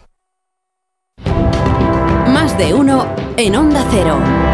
De uno en Onda Cero.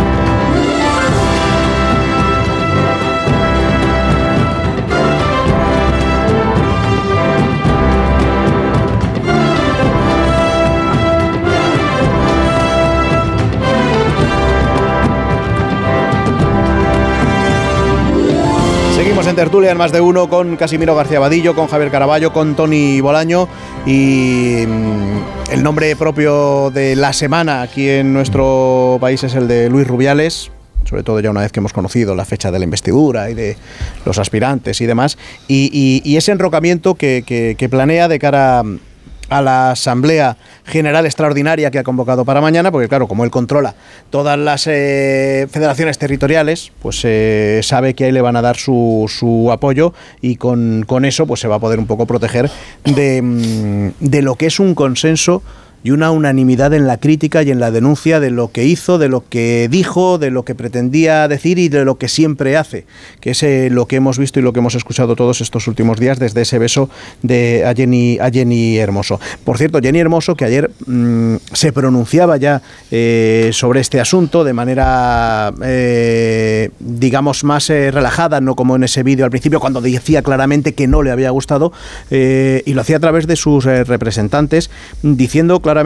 En tertulia en más de uno con Casimiro García Vadillo, con Javier Caraballo, con Tony Bolaño y mm, el nombre propio de la semana aquí en nuestro país es el de Luis Rubiales, sobre todo ya una vez que hemos conocido la fecha de la investidura y de los aspirantes y demás, y, ese enrocamiento que, que planea de cara a la Asamblea General Extraordinaria que ha convocado para mañana, porque claro, como él controla todas las eh, federaciones territoriales, pues eh, sabe que ahí le van a dar su, su apoyo y con, con, eso pues se va a poder un poco proteger de, mm, de lo que es un consenso y una unanimidad en la crítica y en la denuncia de lo que hizo, de lo que dijo, de lo que pretendía decir y de lo que siempre hace, que es eh, lo que hemos visto y lo que hemos escuchado todos estos últimos días desde ese beso de a Jenny, a Jenny Hermoso. Por cierto, Jenny Hermoso, que ayer mm, se pronunciaba ya eh, sobre este asunto de manera, eh, digamos, más relajada, no como en ese vídeo al principio, cuando decía claramente que no le había gustado, y lo hacía a través de sus representantes, diciendo claramente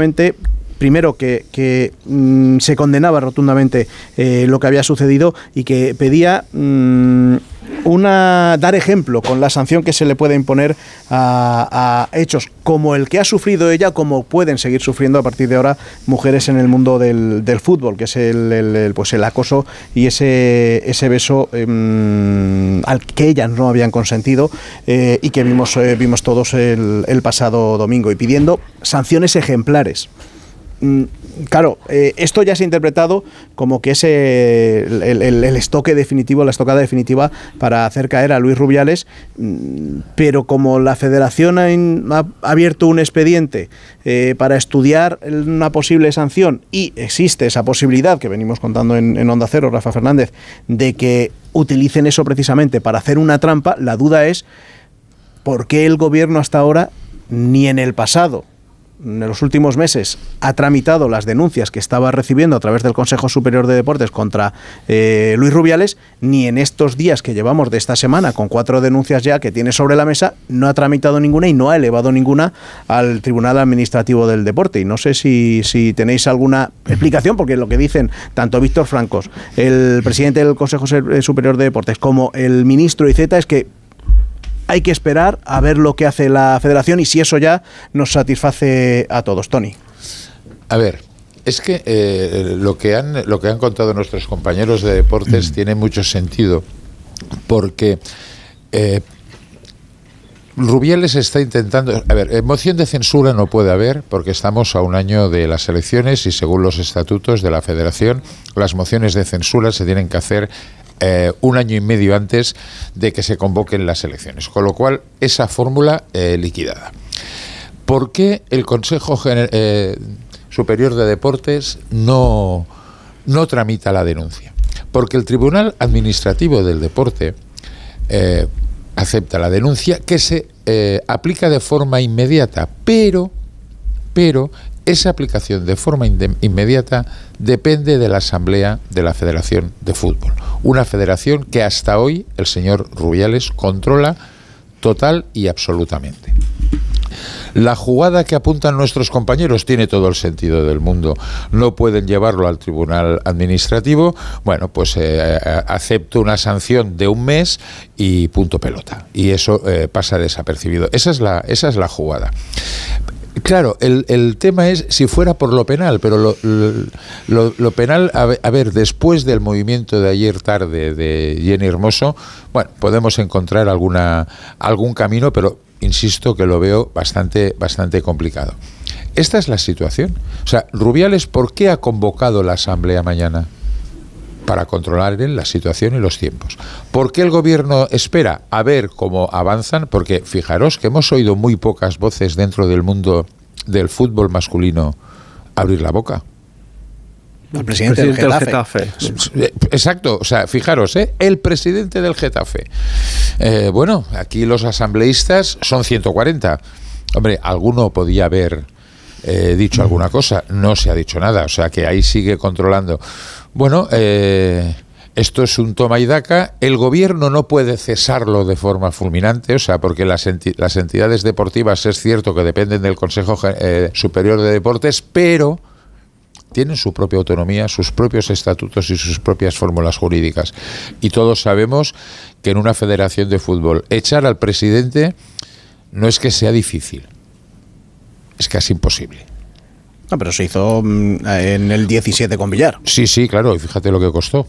primero que, mm, se condenaba rotundamente eh, lo que había sucedido y que pedía mm, una dar ejemplo con la sanción que se le puede imponer a, a hechos como el que ha sufrido ella, como pueden seguir sufriendo a partir de ahora mujeres en el mundo del, del fútbol, que es el, el- pues el acoso y ese, ese beso em, al que ellas no habían consentido eh, y que vimos, eh, vimos todos el, el pasado domingo y pidiendo sanciones ejemplares. Mm, Claro, eh, esto ya se ha interpretado como que es el, estoque definitivo, la estocada definitiva para hacer caer a Luis Rubiales, mm, pero como la federación ha, abierto un expediente eh, para estudiar una posible sanción y existe esa posibilidad que venimos contando en, en Onda Cero, Rafa Fernández, de que utilicen eso precisamente para hacer una trampa, la duda es por qué el gobierno hasta ahora, ni en el pasado, en los últimos meses ha tramitado las denuncias que estaba recibiendo a través del Consejo Superior de Deportes contra eh, Luis Rubiales, ni en estos días que llevamos de esta semana, con cuatro denuncias ya que tiene sobre la mesa, no ha tramitado ninguna y no ha elevado ninguna al Tribunal Administrativo del Deporte. Y no sé si, si tenéis alguna explicación, porque lo que dicen tanto Víctor Francos, el presidente del Consejo Se- Superior de Deportes, como el ministro Iceta, es que hay que esperar a ver lo que hace la federación y si eso ya nos satisface a todos. Tony. A ver, es que eh, lo, que han, lo que han contado nuestros compañeros de deportes tiene mucho sentido, porque eh, Rubiales está intentando... A ver, moción de censura no puede haber, porque estamos a un año de las elecciones y según los estatutos de la federación, las mociones de censura se tienen que hacer eh, un año y medio antes de que se convoquen las elecciones, con lo cual esa fórmula eh, liquidada. ¿Por qué el Consejo eh, Superior de Deportes no, no tramita la denuncia? Porque el Tribunal Administrativo del Deporte acepta la denuncia que se aplica de forma inmediata, pero, pero esa aplicación de forma inmediata depende de la Asamblea de la Federación de Fútbol. Una federación que hasta hoy el señor Rubiales controla total y absolutamente. La jugada que apuntan nuestros compañeros tiene todo el sentido del mundo. No pueden llevarlo al tribunal administrativo. Bueno, pues eh, acepto una sanción de un mes y punto pelota. Y eso eh, pasa desapercibido. Esa es la, esa es la jugada. Claro, el, el tema es si fuera por lo penal, pero lo, lo- lo penal, a ver, a ver, después del movimiento de ayer tarde de Jenny Hermoso, bueno, podemos encontrar alguna, algún camino, pero insisto que lo veo bastante, bastante complicado. Esta es la situación. O sea, Rubiales, ¿por qué ha convocado la Asamblea mañana? Para controlar la situación y los tiempos. ¿Por qué el gobierno espera a ver cómo avanzan? Porque fijaros que hemos oído muy pocas voces dentro del mundo del fútbol masculino abrir la boca. El presidente, del Getafe. Exacto, o sea, fijaros, ¿eh? el presidente del Getafe. Eh, bueno, aquí los asambleístas son 140. Hombre, alguno podía haber eh, dicho alguna cosa, no se ha dicho nada, o sea que ahí sigue controlando. Bueno, eh, esto es un toma y daca. El gobierno no puede cesarlo de forma fulminante, o sea, porque las, enti- las entidades deportivas es cierto que dependen del Consejo eh, Superior de Deportes, pero tienen su propia autonomía, sus propios estatutos y sus propias fórmulas jurídicas. Y todos sabemos que en una federación de fútbol echar al presidente no es que sea difícil, es casi imposible. No, pero se hizo mm, en el 17 con Villar. Sí, sí, claro, y fíjate lo que costó.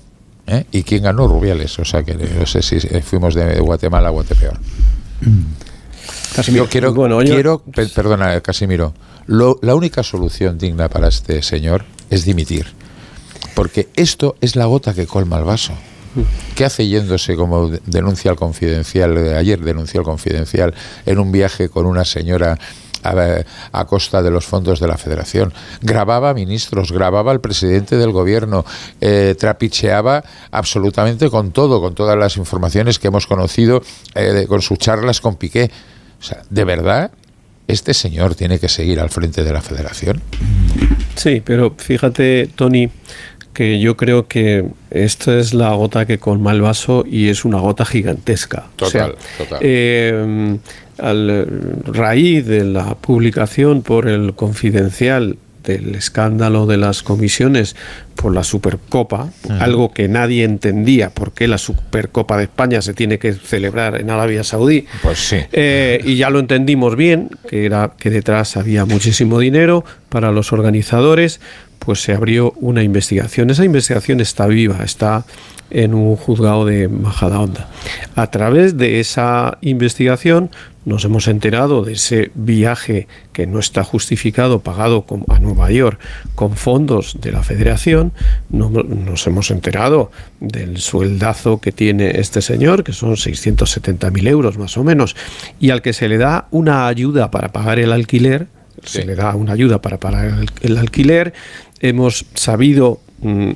¿eh? ¿Y quién ganó? Rubiales. O sea que no sé si fuimos de Guatemala a Guatepeor. Yo quiero, quiero pe- perdona, Casimiro, lo- la única solución digna para este señor es dimitir. Porque esto es la gota que colma el vaso. ¿Qué hace yéndose como de- denuncia al confidencial? eh, Ayer denunció al confidencial en un viaje con una señora a, a costa de los fondos de la federación. Grababa ministros, grababa al presidente del gobierno, eh, trapicheaba absolutamente con todo, con todas las informaciones que hemos conocido, eh, con sus charlas con Piqué. O sea, ¿de verdad este señor tiene que seguir al frente de la federación? Sí, pero fíjate, Tony, que yo creo que esta es la gota que colma el vaso y es una gota gigantesca. O sea, Total, total. eh, al raíz de la publicación por el confidencial del escándalo de las comisiones por la Supercopa, algo que nadie entendía, por qué la Supercopa de España se tiene que celebrar en Arabia Saudí. Pues sí. Eh, y ya lo entendimos bien, que era que detrás había muchísimo dinero para los organizadores, pues se abrió una investigación. Esa investigación está viva, está en un juzgado de Majadahonda. A través de esa investigación nos hemos enterado de ese viaje que no está justificado, pagado a Nueva York con fondos de la federación. nos hemos enterado del sueldazo que tiene este señor, que son 670.000 euros más o menos, y al que se le da una ayuda para pagar el alquiler. Se le da una ayuda para pagar el alquiler. Hemos sabido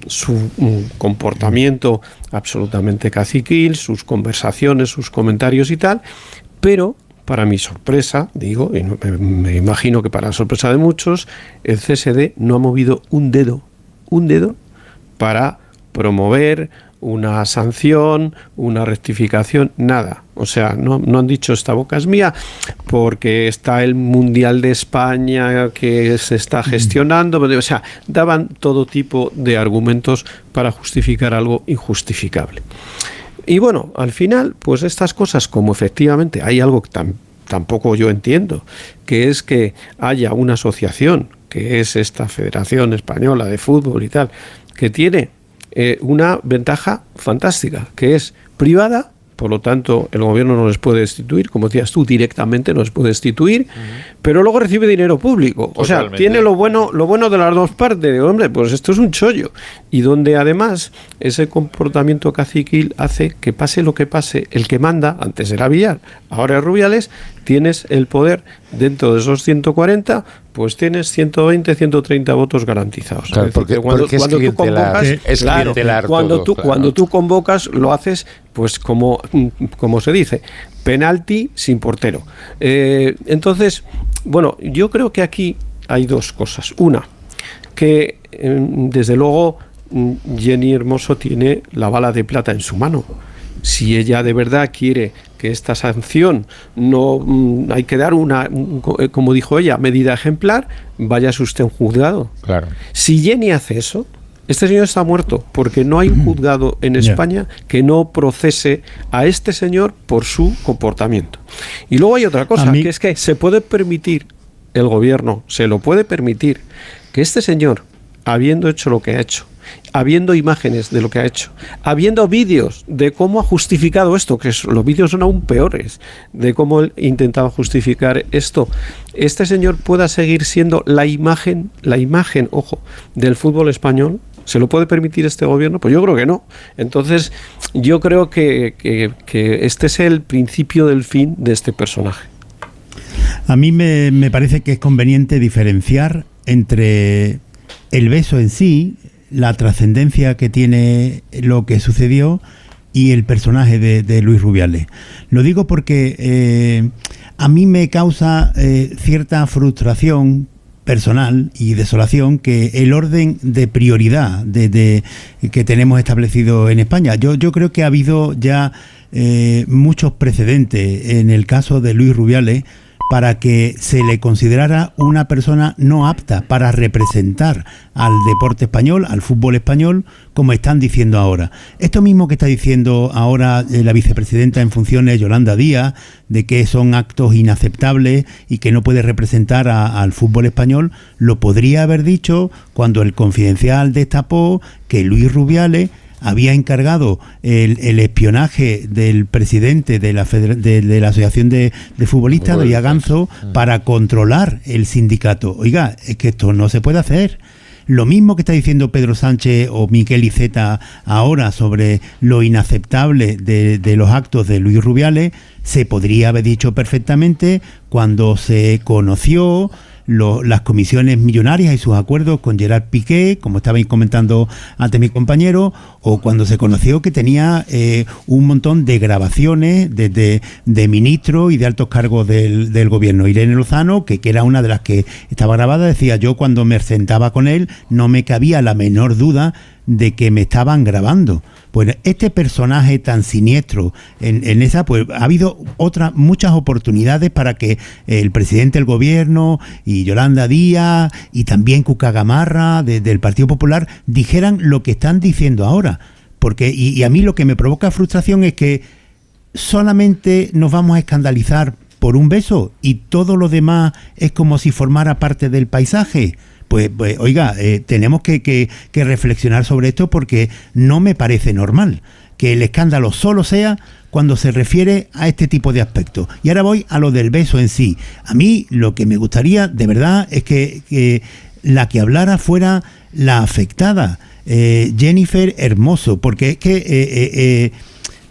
su mm, comportamiento absolutamente caciquil, sus conversaciones, sus comentarios y tal, pero para mi sorpresa, digo, y me imagino que para la sorpresa de muchos, el CSD no ha movido un dedo, un dedo para promover una sanción, una rectificación, nada. O sea, no, no, han dicho esta boca es mía porque está el Mundial de España que se está gestionando. O sea, daban todo tipo de argumentos para justificar algo injustificable. Y bueno, al final, pues estas cosas, como efectivamente hay algo que tampoco yo entiendo, que es que haya una asociación, que es esta Federación Española de Fútbol y tal, que tiene eh, una ventaja fantástica, que es privada, por lo tanto el gobierno no les puede destituir, como decías tú, directamente no les puede destituir, pero luego recibe dinero público. O sea, tiene lo bueno, lo bueno de las dos partes. hombre, pues esto es un chollo. Y donde además ese comportamiento caciquil hace que pase lo que pase, el que manda, antes era Villar, ahora es Rubiales, tienes el poder dentro de esos 140 pues tienes 120, 130 votos garantizados. porque, cuando, tú convocas, cuando, tú, cuando tú convocas, lo haces, pues como, como se dice, penalti sin portero. Eh, entonces, bueno, yo creo que aquí hay dos cosas. Una, que em, desde luego mm, Jenny Hermoso tiene la bala de plata en su mano si ella de verdad quiere que esta sanción no mm, hay que dar una, eh, como dijo ella, medida ejemplar, vaya usted un juzgado. Claro. Si Jenny hace eso, este señor está muerto porque no hay un juzgado en España que no procese a este señor por su comportamiento. Y luego hay otra cosa, que es que se puede permitir, el gobierno se lo puede permitir, que este señor, habiendo hecho lo que ha hecho, habiendo imágenes de lo que ha hecho, habiendo vídeos de cómo ha justificado esto, que los vídeos son aún peores, de cómo él intentaba justificar esto, este señor pueda seguir siendo la imagen, la imagen, ojo, del fútbol español. ¿Se lo puede permitir este gobierno? Pues yo creo que no. Entonces, yo creo que, que, este es el principio del fin de este personaje. A mí me, me parece que es conveniente diferenciar entre el beso en sí, la trascendencia que tiene lo que sucedió y el personaje de, Luis Rubiales. Lo digo porque eh, a mí me causa eh, cierta frustración personal y desolación que el orden de prioridad de, que tenemos establecido en España. Yo, yo creo que ha habido ya eh, muchos precedentes en el caso de Luis Rubiales para que se le considerara una persona no apta para representar al deporte español, al fútbol español, como están diciendo ahora. Esto mismo que está diciendo ahora eh, la vicepresidenta en funciones, Yolanda Díaz, de que son actos inaceptables y que no puede representar al fútbol español, lo podría haber dicho cuando el confidencial destapó que Luis Rubiales había encargado el, espionaje del presidente de la, de, la Asociación de, Futbolistas, de Ganzo, mm. para controlar el sindicato. Oiga, es que esto no se puede hacer. Lo mismo que está diciendo Pedro Sánchez o Miquel Iceta ahora sobre lo inaceptable de, de, los actos de Luis Rubiales, se podría haber dicho perfectamente cuando se conoció las comisiones millonarias y sus acuerdos con Gerard Piqué, como estabais comentando antes mi compañero, o cuando se conoció que tenía eh, un montón de grabaciones de, de, ministros y de altos cargos del, del, gobierno. Irene Lozano, que, que era una de las que estaba grabada, decía yo cuando me sentaba con él no me cabía la menor duda de que me estaban grabando Pues este personaje tan siniestro en, esa, pues ha habido otras muchas oportunidades para que el presidente del gobierno y Yolanda Díaz y también Cuca Gamarra de- del Partido Popular dijeran lo que están diciendo ahora. Porque, y a mí lo que me provoca frustración es que solamente nos vamos a escandalizar por un beso y todo lo demás es como si formara parte del paisaje. Pues, pues, oiga, eh, tenemos que, que- que reflexionar sobre esto porque no me parece normal que el escándalo solo sea cuando se refiere a este tipo de aspectos. Y ahora voy a lo del beso en sí. A mí lo que me gustaría de verdad es que, que la que hablara fuera la afectada, eh, Jennifer Hermoso, porque es que... eh,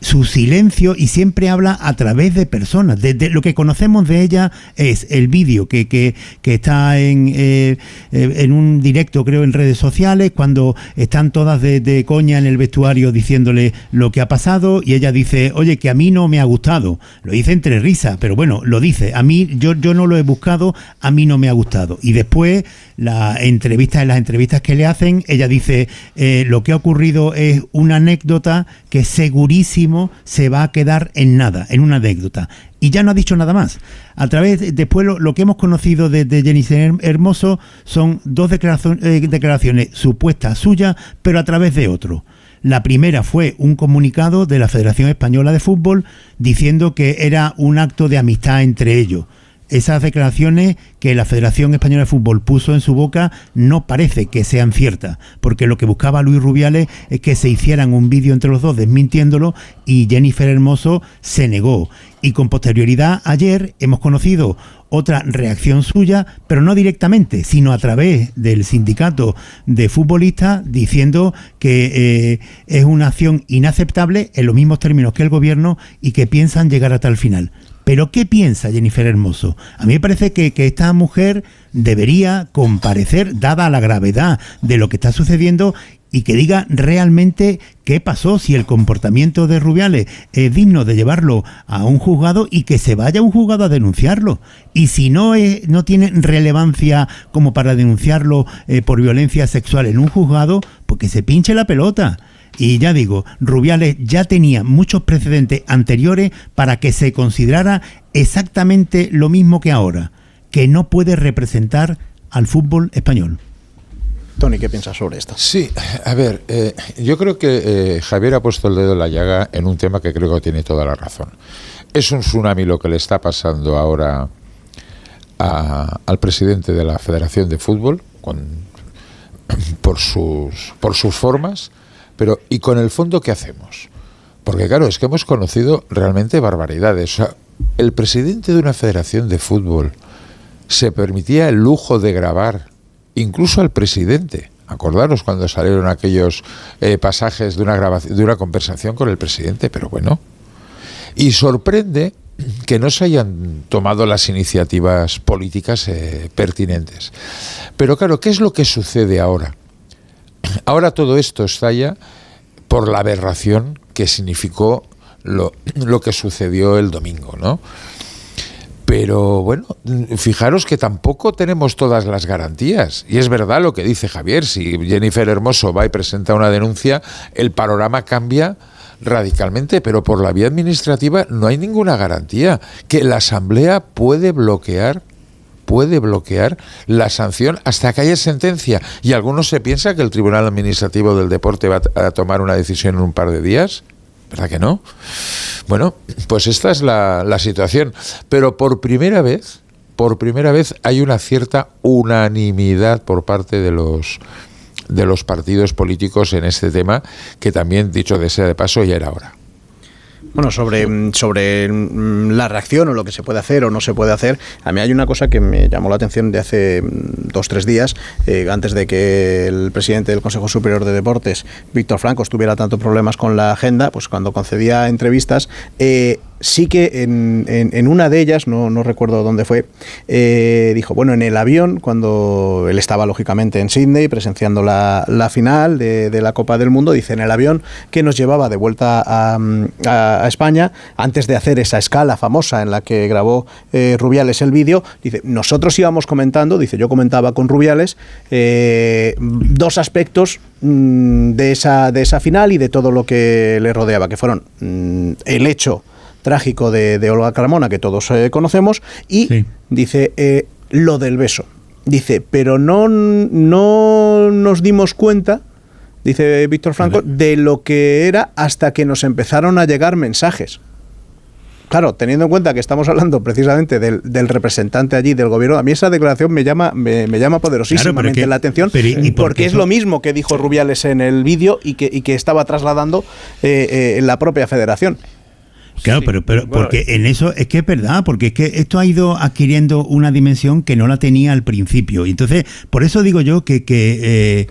su silencio y siempre habla a través de personas. Desde lo que conocemos de ella es el vídeo que, que, que está en, eh, eh, en un directo, creo, en redes sociales, cuando están todas de, de coña en el vestuario diciéndole lo que ha pasado y ella dice, oye, que a mí no me ha gustado. Lo dice entre risas, pero bueno, lo dice. A mí, yo, yo no lo he buscado, a mí no me ha gustado. Y después, la entrevista, en las entrevistas que le hacen, ella dice, eh, lo que ha ocurrido es una anécdota que segurísimo se va a quedar en nada, en una anécdota. Y ya no ha dicho nada más. A través, después lo, lo que hemos conocido de, de Hermoso son dos declaraciones, eh, declaraciones supuestas suyas, pero a través de otro. La primera fue un comunicado de la Federación Española de Fútbol diciendo que era un acto de amistad entre ellos. Esas declaraciones que la Federación Española de Fútbol puso en su boca no parece que sean ciertas, porque lo que buscaba Luis Rubiales es que se hicieran un vídeo entre los dos desmintiéndolo y Jennifer Hermoso se negó. Y con posterioridad ayer hemos conocido otra reacción suya, pero no directamente, sino a través del sindicato de futbolistas diciendo que eh, es una acción inaceptable en los mismos términos que el gobierno y que piensan llegar hasta el final. Pero ¿qué piensa Jennifer Hermoso? A mí me parece que, que esta mujer debería comparecer, dada la gravedad de lo que está sucediendo, y que diga realmente qué pasó, si el comportamiento de Rubiales es digno de llevarlo a un juzgado y que se vaya a un juzgado a denunciarlo. Y si no, es, no tiene relevancia como para denunciarlo eh, por violencia sexual en un juzgado, pues que se pinche la pelota. Y ya digo, Rubiales ya tenía muchos precedentes anteriores para que se considerara exactamente lo mismo que ahora, que no puede representar al fútbol español. Tony, ¿qué piensas sobre esto? Sí, a ver, eh, yo creo que eh, Javier ha puesto el dedo en la llaga en un tema que creo que tiene toda la razón. Es un tsunami lo que le está pasando ahora a- al presidente de la Federación de Fútbol con- por, sus, por sus formas, pero ¿y con el fondo qué hacemos? Porque claro, es que hemos conocido realmente barbaridades. El presidente de una federación de fútbol se permitía el lujo de grabar incluso al presidente. Acordaros cuando salieron aquellos eh, pasajes de una grabación, de una conversación con el presidente, pero bueno. Y sorprende que no se hayan tomado las iniciativas políticas eh, pertinentes. Pero claro, ¿qué es lo que sucede ahora? Ahora todo esto estalla por la aberración que significó lo, lo que sucedió el domingo, ¿no? Pero bueno, fijaros que tampoco tenemos todas las garantías. Y es verdad lo que dice Javier, si Jennifer Hermoso va y presenta una denuncia, el panorama cambia radicalmente, pero por la vía administrativa no hay ninguna garantía que la Asamblea puede bloquear puede bloquear la sanción hasta que haya sentencia. Y algunos se piensa que el Tribunal Administrativo del Deporte va a tomar una decisión en un par de días. ¿Verdad que no? Bueno, pues esta es la, situación. Pero por primera vez, por primera vez hay una cierta unanimidad por parte de los de los partidos políticos en este tema, que también, dicho de sea de paso, ya era hora. Bueno, sobre, mm, sobre mm, la reacción o lo que se puede hacer o no se puede hacer, a mí hay una cosa que me llamó la atención de hace mm, dos, tres días, eh, antes de que el presidente del Consejo Superior de Deportes, Víctor Francos, tuviera tantos problemas con la agenda, pues cuando concedía entrevistas, eh, sí que en, en- una de ellas, no, no recuerdo dónde fue, eh, dijo, bueno, en el avión, cuando él estaba lógicamente en Sydney presenciando la, la final de, de la Copa del Mundo, dice en el avión que nos llevaba de vuelta a, a- a España, antes de hacer esa escala famosa en la que grabó eh, Rubiales el vídeo, dice, nosotros íbamos comentando, dice, yo comentaba con Rubiales, eh, dos aspectos mm, de, esa, de esa final y de todo lo que le rodeaba, que fueron mm, el hecho trágico de, de Olga Carmona, que todos eh, conocemos, y dice eh, lo del beso. Dice, pero no, no nos dimos cuenta, dice Víctor Franco, de lo que era hasta que nos empezaron a llegar mensajes. Claro, teniendo en cuenta que estamos hablando precisamente del, del representante allí del gobierno, a mí esa declaración me llama, me, me llama poderosísimamente que- la atención, ¿y- y por porque es lo mismo que dijo Rubiales en el vídeo y que, y que estaba trasladando eh, eh, en la propia federación. Claro, pero, pero porque en eso es que es verdad, porque es que esto ha ido adquiriendo una dimensión que no la tenía al principio. Y entonces, por eso digo yo que, que eh,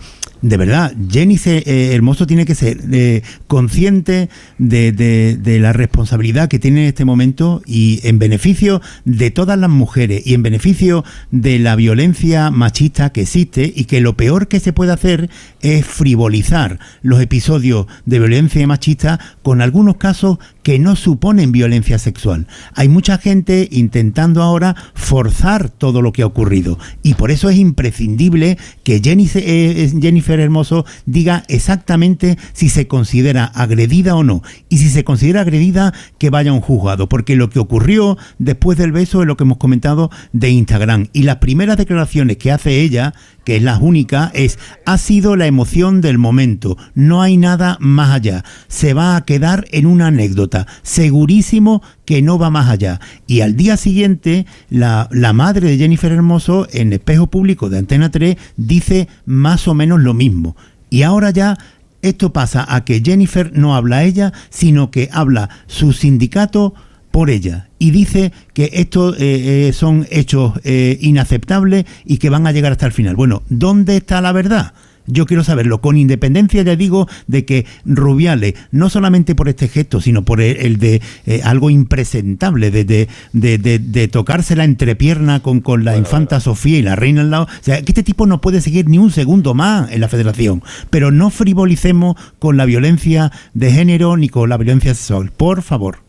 de verdad, Jenny se- eh, Hermoso tiene que ser eh, consciente de, la responsabilidad que tiene en este momento y en beneficio de todas las mujeres y en beneficio de la violencia machista que existe y que lo peor que se puede hacer es frivolizar los episodios de violencia machista con algunos casos que no suponen violencia sexual. Hay mucha gente intentando ahora forzar todo lo que ha ocurrido y por eso es imprescindible que Jenny- eh, Jennifer Hermoso diga exactamente si se considera agredida o no. Y si se considera agredida que vaya a un juzgado porque lo que ocurrió después del beso es lo que hemos comentado de Instagram. Y las primeras declaraciones que hace ella que es la única, es ha sido la emoción del momento, no hay nada más allá, se va a quedar en una anécdota, segurísimo que no va más allá. Y al día siguiente, la, la madre de Jennifer Hermoso, en espejo público de Antena 3, dice más o menos lo mismo. Y ahora ya esto pasa a que Jennifer no habla ella, sino que habla su sindicato por ella y dice que estos eh, eh, son hechos eh, inaceptables y que van a llegar hasta el final. Bueno, ¿dónde está la verdad? Yo quiero saberlo, con independencia, ya digo, de que Rubiales, no solamente por este gesto, sino por el, el de eh, algo impresentable, de, de, de, de- de tocarse la entrepierna con, con la infanta Sofía y la reina al lado. O sea, que este tipo no puede seguir ni un segundo más en la federación. Pero no frivolicemos con la violencia de género ni con la violencia sexual. Por favor.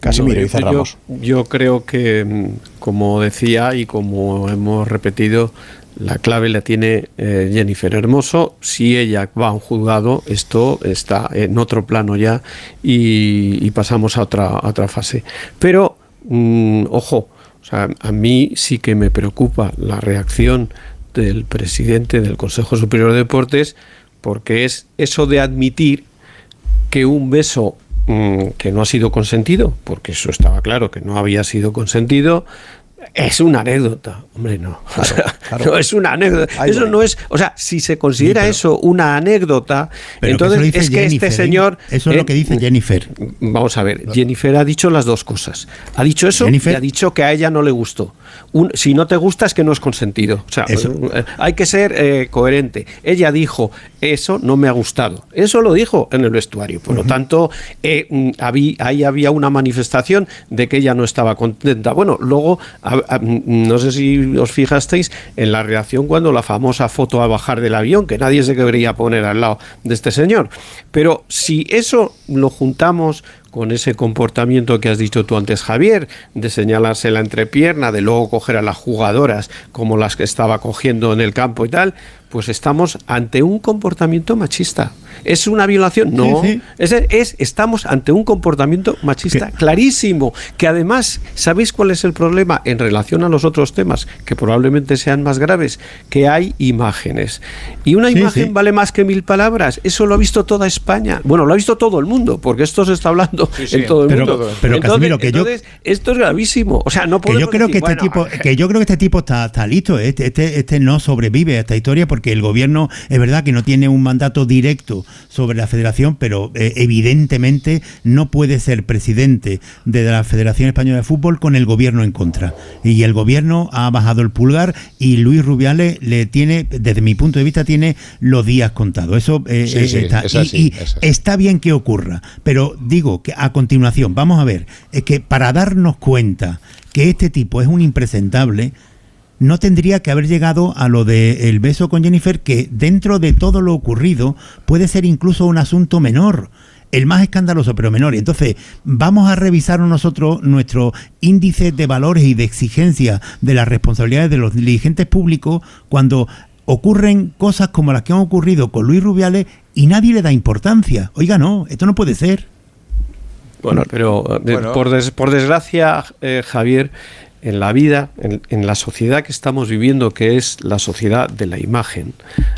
Casimiro, No, y yo- cerramos. Yo, creo que, mm, como decía y como hemos repetido, la clave la tiene eh, Jennifer Hermoso. Si ella va a un juzgado, esto está en otro plano ya y, y pasamos a otra, a otra fase. Pero, mm, ojo, o sea, a mí sí que me preocupa la reacción del presidente del Consejo Superior de Deportes porque es eso de admitir que un beso mm, que no ha sido consentido, porque eso estaba claro que no había sido consentido, es una anécdota. Hombre, no. O sea, no es una anécdota. Eso no es. O sea, si se considera Sí, pero- eso una anécdota, que entonces es que Jennifer, este ¿eh? señor. Eso es lo eh, que dice Jennifer. Vamos a ver, Jennifer ha dicho las dos cosas. Ha dicho eso Jennifer- y ha dicho que a ella no le gustó. Un- si no te gusta es que no es consentido. O sea, Eso. eh, hay que ser eh, coherente. Ella dijo, eso no me ha gustado. Eso lo dijo en el vestuario. Por lo tanto, eh, mm, habí- ahí había una manifestación de que ella no estaba contenta. Bueno, luego, a- a- mm, no sé si os fijasteis en la reacción cuando la famosa foto a bajar del avión, que nadie se quería poner al lado de este señor. Pero si eso lo juntamos con ese comportamiento que has dicho tú antes, Javier, de señalarse la entrepierna, de luego coger a las jugadoras como las que estaba cogiendo en el campo y tal, pues estamos ante un comportamiento machista. ¿Es una violación? No. Sí, sí. Es, es- estamos ante un comportamiento machista clarísimo, que además, ¿sabéis cuál es el problema en relación a los otros temas, que probablemente sean más graves? Que hay imágenes. Y una Sí, imagen sí. vale más que mil palabras. Eso lo ha visto toda España. Bueno, lo ha visto todo el mundo, porque esto se está hablando Sí, sí, en todo el pero- mundo. pero, entonces, Casimiro, que yo- entonces, esto es gravísimo. O sea, no Que podemos yo creo que este bueno, tipo, que yo creo que este tipo está, está listo, este, este, este no sobrevive a esta historia porque el gobierno es verdad que no tiene un mandato directo sobre la federación, pero eh, evidentemente no puede ser presidente de la Federación Española de Fútbol con el gobierno en contra. Y el gobierno ha bajado el pulgar y Luis Rubiales le tiene, desde mi punto de vista, tiene los días contados. Eso eh, Sí, eh, sí, está. es Y- así, y es así. está bien que ocurra, pero digo que a continuación, vamos a ver, es que para darnos cuenta que este tipo es un impresentable, no tendría que haber llegado a lo de el beso con Jennifer, que dentro de todo lo ocurrido puede ser incluso un asunto menor. El más escandaloso, pero menor. Y entonces, vamos a revisar nosotros nuestro índice de valores y de exigencia de las responsabilidades de los dirigentes públicos cuando ocurren cosas como las que han ocurrido con Luis Rubiales y nadie le da importancia. Oiga, no, esto no puede ser. Bueno, pero eh, Bueno. Por, des- por desgracia, eh, Javier, en la vida, en, en la sociedad que estamos viviendo, que es la sociedad de la imagen,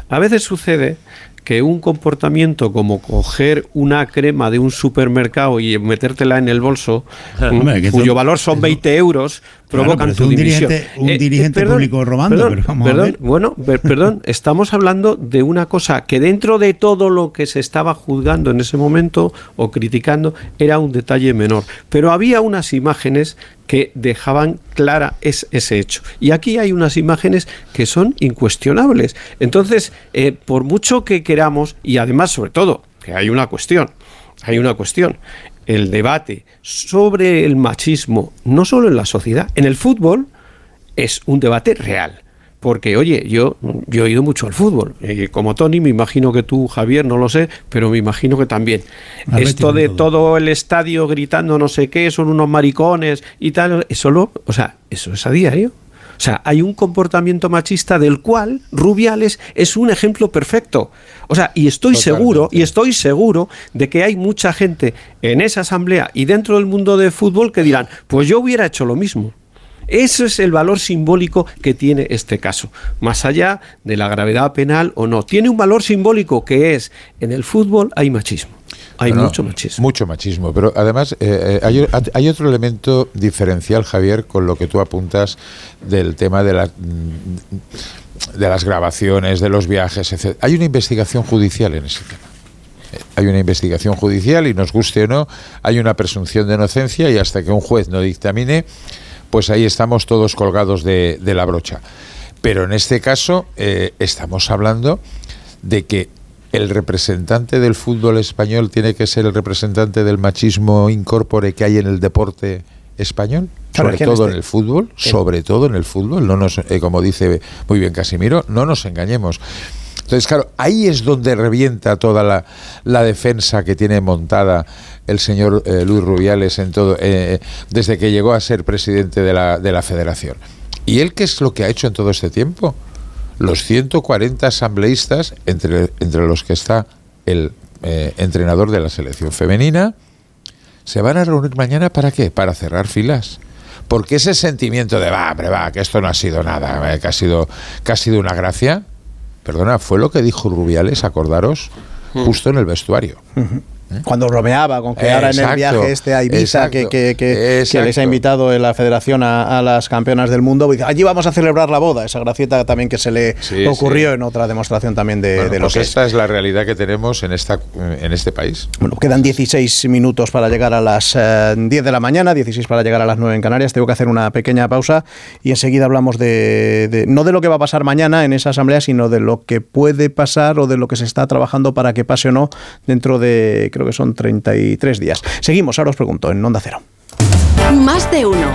a veces sucede que un comportamiento como coger una crema de un supermercado y metértela en el bolso, Hombre, cuyo valor son 20 euros, provocan tu un dirigente- un dirigente perdón, público robando, perdón, pero vamos a ver. bueno, per- perdón, estamos hablando de una cosa que dentro de todo lo que se estaba juzgando en ese momento o criticando era un detalle menor. Pero había unas imágenes que dejaban clara es- ese hecho. Y aquí hay unas imágenes que son incuestionables. Entonces, eh, por mucho que queramos, y además, sobre todo, que hay una cuestión, hay una cuestión. El debate sobre el machismo, no solo en la sociedad, en el fútbol, es un debate real. Porque, oye, yo, yo he ido mucho al fútbol. eh, como Tony, me imagino que tú, Javier, no lo sé, pero me imagino que también. Esto de todo. todo el estadio gritando no sé qué, son unos maricones y tal, eso lo, o sea, eso es a diario. O sea, hay un comportamiento machista del cual Rubiales es un ejemplo perfecto. O sea, y estoy seguro, y estoy seguro de que hay mucha gente en esa asamblea y dentro del mundo del fútbol que dirán, pues yo hubiera hecho lo mismo. Ese es el valor simbólico que tiene este caso, más allá de la gravedad penal o no. Tiene un valor simbólico que es, en el fútbol hay machismo, hay No, mucho machismo. Mucho machismo, pero además eh, eh, hay, hay otro elemento diferencial, Javier, con lo que tú apuntas del tema de, la, mm, de las grabaciones, de los viajes, etc. Hay una investigación judicial en ese tema. Eh, Hay una investigación judicial y nos guste o no, hay una presunción de inocencia y hasta que un juez no dictamine, pues ahí estamos todos colgados de, de la brocha. Pero en este caso eh, estamos hablando de que el representante del fútbol español tiene que ser el representante del machismo incorpore que hay en el deporte español, sobre en todo en este- el fútbol, sobre todo en el fútbol, no nos, eh, como dice muy bien Casimiro, no nos engañemos. Entonces, claro, ahí es donde revienta toda la, la defensa que tiene montada el señor eh, Luis Rubiales en todo, eh, desde que llegó a ser presidente de la, de la federación. ¿Y él qué es lo que ha hecho en todo este tiempo? Los 140 asambleístas, entre, entre los que está el eh, entrenador de la selección femenina, se van a reunir mañana para qué? Para cerrar filas. Porque ese sentimiento de, va, hombre, va, que esto no ha sido nada, eh, que ha sido, que ha sido una gracia, perdona, fue lo que dijo Rubiales, acordaros, justo en el vestuario. Cuando bromeaba con que ahora en el Exacto, viaje este a Ibiza, que, exacto, que, que- que les ha exacto. invitado en la federación a, a las campeonas del mundo, dice, allí vamos a celebrar la boda, esa gracieta también que se le Sí, ocurrió sí. en otra demostración también de, Bueno, de lo pues esta es la realidad que tenemos en, esta, en este país. Bueno, quedan 16 minutos para llegar a las eh, 10 de la mañana, 16 para llegar a las 9 en Canarias. Tengo que hacer una pequeña pausa y enseguida hablamos de, de- no de lo que va a pasar mañana en esa asamblea, sino de lo que puede pasar o de lo que se está trabajando para que pase o no dentro de, creo que son 33 días. Seguimos, ahora os pregunto, en Onda Cero. Más de uno.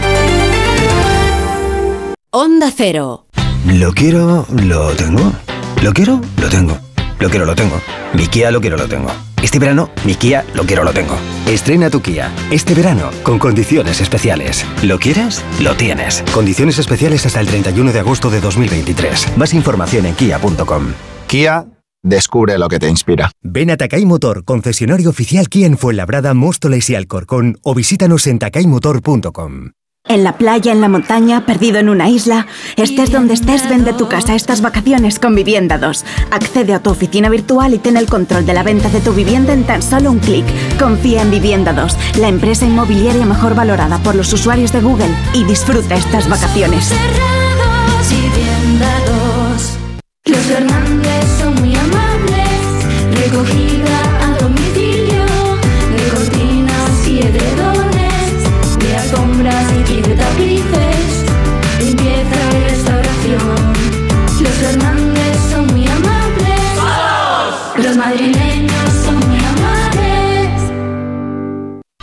Onda Cero. Lo quiero, lo tengo. Lo quiero, lo tengo. Lo quiero, lo tengo. Mi Kia lo quiero, lo tengo. Este verano, mi Kia lo quiero, lo tengo. Estrena tu Kia. Este verano, con condiciones especiales. ¿Lo quieres? Lo tienes. Condiciones especiales hasta el 31 de agosto de 2023. Más información en kia.com. Kia, descubre lo que te inspira. Ven a Takay Motor, concesionario oficial Kia en Fuenlabrada, Móstoles y Alcorcón, o visítanos en takaymotor.com. En la playa, en la montaña, perdido en una isla, estés donde estés, vende tu casa estas vacaciones con Vivienda 2. Accede a tu oficina virtual y ten el control de la venta de tu vivienda en tan solo un clic. Confía en Vivienda 2, la empresa inmobiliaria mejor valorada por los usuarios de Google y disfruta estas vacaciones. Los Hernández son muy amables, recogida a domicilio, de cortinas y edredones, de alfombras y de tapiz.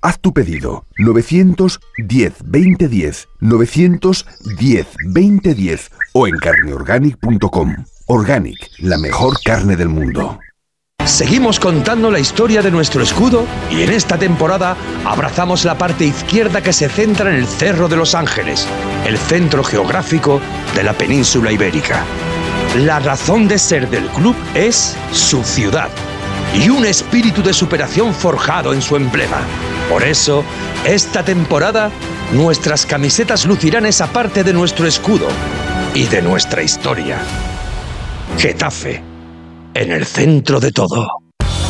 Haz tu pedido 910 2010 910 2010 o en carneorganic.com. Organic, la mejor carne del mundo. Seguimos contando la historia de nuestro escudo y en esta temporada abrazamos la parte izquierda que se centra en el Cerro de los Ángeles, el centro geográfico de la península ibérica. La razón de ser del club es su ciudad y un espíritu de superación forjado en su emblema. Por eso, esta temporada, nuestras camisetas lucirán esa parte de nuestro escudo y de nuestra historia. Getafe, en el centro de todo.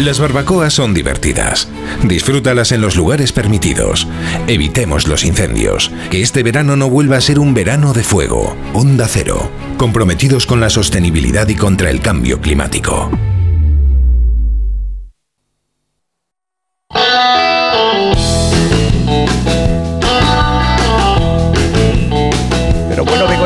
Las barbacoas son divertidas. Disfrútalas en los lugares permitidos. Evitemos los incendios. Que este verano no vuelva a ser un verano de fuego. Onda Cero. Comprometidos con la sostenibilidad y contra el cambio climático.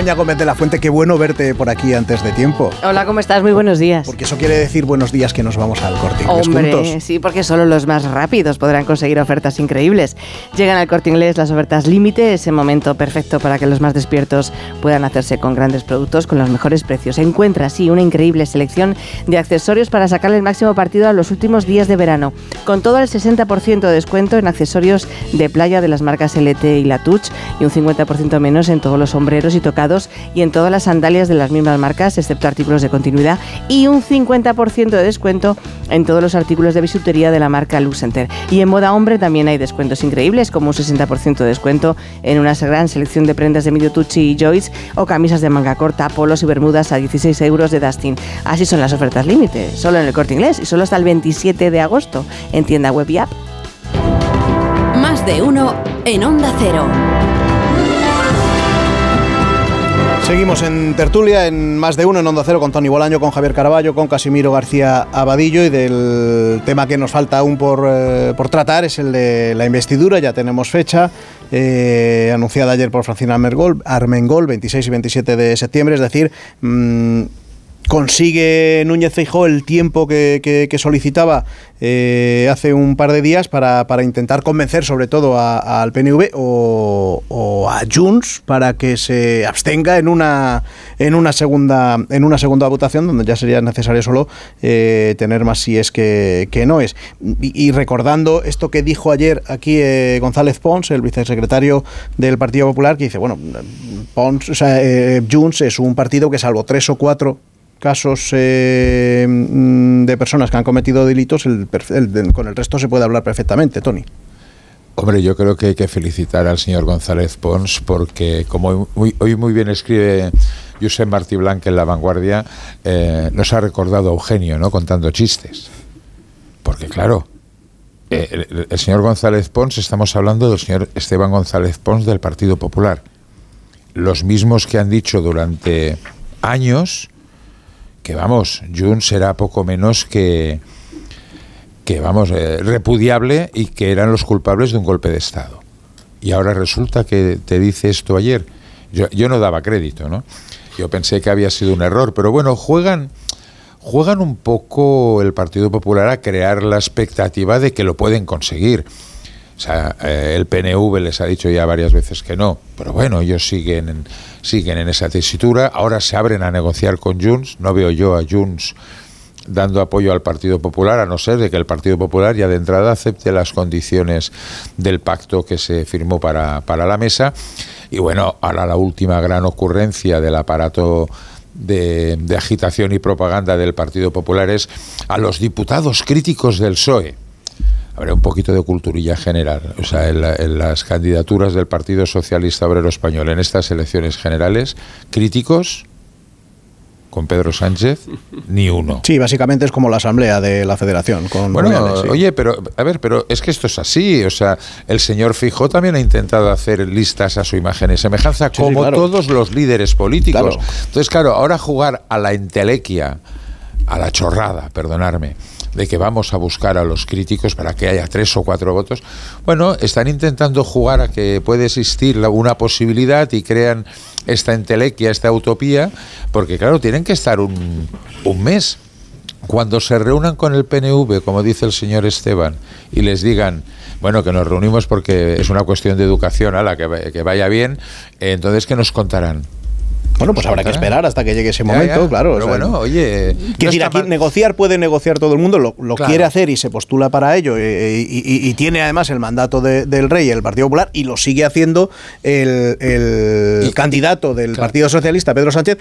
Begoña Gómez de la Fuente, qué bueno verte por aquí antes de tiempo. Hola, ¿cómo estás? Muy buenos días. Porque eso quiere decir buenos días que nos vamos al corte inglés Hombre, juntos. sí, porque solo los más rápidos podrán conseguir ofertas increíbles. Llegan al corte inglés las ofertas límite, ese momento perfecto para que los más despiertos puedan hacerse con grandes productos con los mejores precios. Encuentra así una increíble selección de accesorios para sacarle el máximo partido a los últimos días de verano, con todo el 60% de descuento en accesorios de playa de las marcas LT y Latouche y un 50% menos en todos los sombreros y tocados y en todas las sandalias de las mismas marcas, excepto artículos de continuidad, y un 50% de descuento en todos los artículos de bisutería de la marca Lucenter. Y en moda hombre también hay descuentos increíbles, como un 60% de descuento en una gran selección de prendas de Medio Tucci y Joyce o camisas de manga corta, polos y bermudas a 16 euros de Dustin. Así son las ofertas límite, solo en el corte inglés y solo hasta el 27 de agosto en tienda web y app. Más de uno en Onda Cero. Seguimos en tertulia, en más de uno, en Onda Cero, con Tony Bolaño, con Javier Caraballo, con Casimiro García Abadillo. Y del tema que nos falta aún por, eh, por tratar es el de la investidura. Ya tenemos fecha, eh, anunciada ayer por Francina Armengol, Armengol, 26 y 27 de septiembre. Es decir, mm, consigue Núñez Feijóo el tiempo que, que- solicitaba eh, hace un par de días para, intentar convencer sobre todo al PNV o, o a Junts para que se abstenga en una en una segunda en una segunda votación donde ya sería necesario solo eh, tener más si es que, no es. Y, recordando esto que dijo ayer aquí eh, González Pons el vicesecretario del Partido Popular que dice bueno Pons o sea, Junts es un partido que salvo tres o cuatro casos eh, mm, de personas que han cometido delitos, el el de- con el resto se puede hablar perfectamente, Tony. Hombre, yo creo que hay que felicitar al señor González Pons porque, como muy- hoy muy bien escribe Josep Martí Blanc en La Vanguardia, eh, nos ha recordado a Eugenio, ¿no? Contando chistes. Porque, claro, eh, el, el señor González Pons, estamos hablando del señor Esteban González Pons del Partido Popular. Los mismos que han dicho durante años que, vamos, Junts será poco menos que, que vamos, eh, repudiable y que eran los culpables de un golpe de Estado. Y ahora resulta que te dice esto ayer. Yo, yo no daba crédito, ¿no? Yo pensé que había sido un error, pero bueno, juegan, juegan un poco el Partido Popular a crear la expectativa de que lo pueden conseguir. O sea, eh, el PNV les ha dicho ya varias veces que no, pero bueno, ellos siguen en, siguen en esa tesitura. Ahora se abren a negociar con Junts. No veo yo a Junts dando apoyo al Partido Popular, a no ser de que el Partido Popular ya de entrada acepte las condiciones del pacto que se firmó para, para la mesa. Y bueno, ahora la última gran ocurrencia del aparato de, de agitación y propaganda del Partido Popular es a los diputados críticos del PSOE. Habrá un poquito de culturilla general. O sea, en, la- en las candidaturas del Partido Socialista Obrero Español en estas elecciones generales, críticos con Pedro Sánchez, ni uno. Sí, básicamente es como la asamblea de la federación. Con Bueno, Rubiales, sí. oye, pero a ver, pero es que esto es así. O sea, el señor Fijó también ha intentado hacer listas a su imagen y semejanza, Sí, sí, como claro. todos los líderes políticos. Claro. Entonces, claro, ahora jugar a la entelequia, a la chorrada, perdonarme, de que vamos a buscar a los críticos para que haya tres o cuatro votos. Bueno, están intentando jugar a que puede existir una posibilidad y crean esta entelequia, esta utopía, porque claro, tienen que estar un, un mes cuando se reúnan con el PNV, como dice el señor Esteban, y les digan, bueno, que nos reunimos porque es una cuestión de educación, a la que, que vaya bien, eh, entonces, ¿qué nos contarán? Bueno, pues habrá que esperar hasta que llegue ese momento, ya, claro. pero o sea, bueno, oye, no decir, aquí mal. negociar puede negociar todo el mundo, lo, lo Claro. quiere hacer y se postula para ello, eh, y, y- y tiene además el mandato de- del rey, el Partido Popular, y lo sigue haciendo el, el candidato del Partido Socialista, Pedro Sánchez,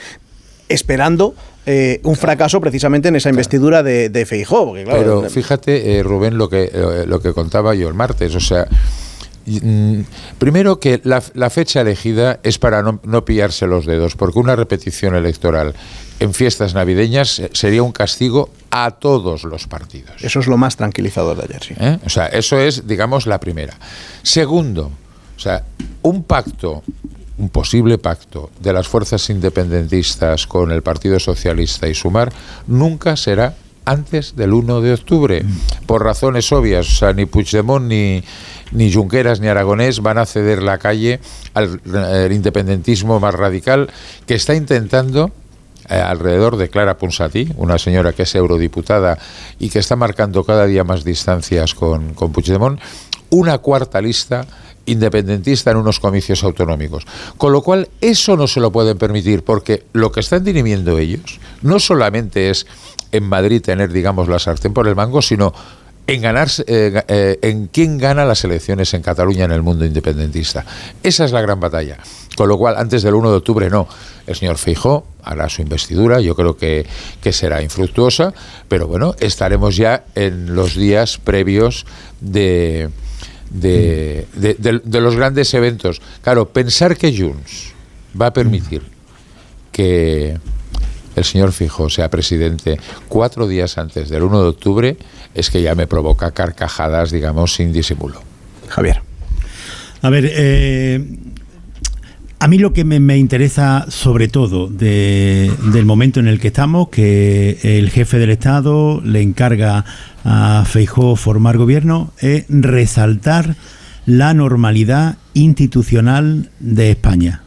esperando eh, un fracaso precisamente en esa investidura de, de porque, claro, Pero fíjate, eh, Rubén, lo que, eh, lo que contaba yo el martes. O sea, primero que la, la fecha elegida es para no, no pillarse los dedos, porque una repetición electoral en fiestas navideñas eh, sería un castigo a todos los partidos. Eso es lo más tranquilizador de ayer, sí. ¿eh? O sea, eso es, digamos, la primera. Segundo, o sea, un pacto, un posible pacto de las fuerzas independentistas con el Partido Socialista y Sumar nunca será antes del 1 de octubre, por razones obvias. O sea, ni Puigdemont, ni, ni Junqueras, ni Aragonés van a ceder la calle al independentismo más radical que está intentando eh, alrededor de Clara Ponsatí, una señora que es eurodiputada y que está marcando cada día más distancias con, con Puigdemont, una cuarta lista independentista en unos comicios autonómicos. Con lo cual, eso no se lo pueden permitir, porque lo que están dirimiendo ellos no solamente es en Madrid tener, digamos, la sartén por el mango, sino en ganarse, eh, eh, en quién gana las elecciones en Cataluña en el mundo independentista. Esa es la gran batalla. Con lo cual, antes del 1 de octubre no. El señor Feijó hará su investidura, yo creo que, que será infructuosa, pero bueno, estaremos ya en los días previos de, de, de- de- de los grandes eventos. Claro, pensar que Junts va a permitir que el señor Fijo sea presidente cuatro días antes del 1 de octubre es que ya me provoca carcajadas, digamos, sin disimulo. Javier. A ver, eh, a mí lo que me, me interesa sobre todo de- del momento en el que estamos, que el jefe del Estado le encarga a Feijó formar gobierno, es resaltar la normalidad institucional de España.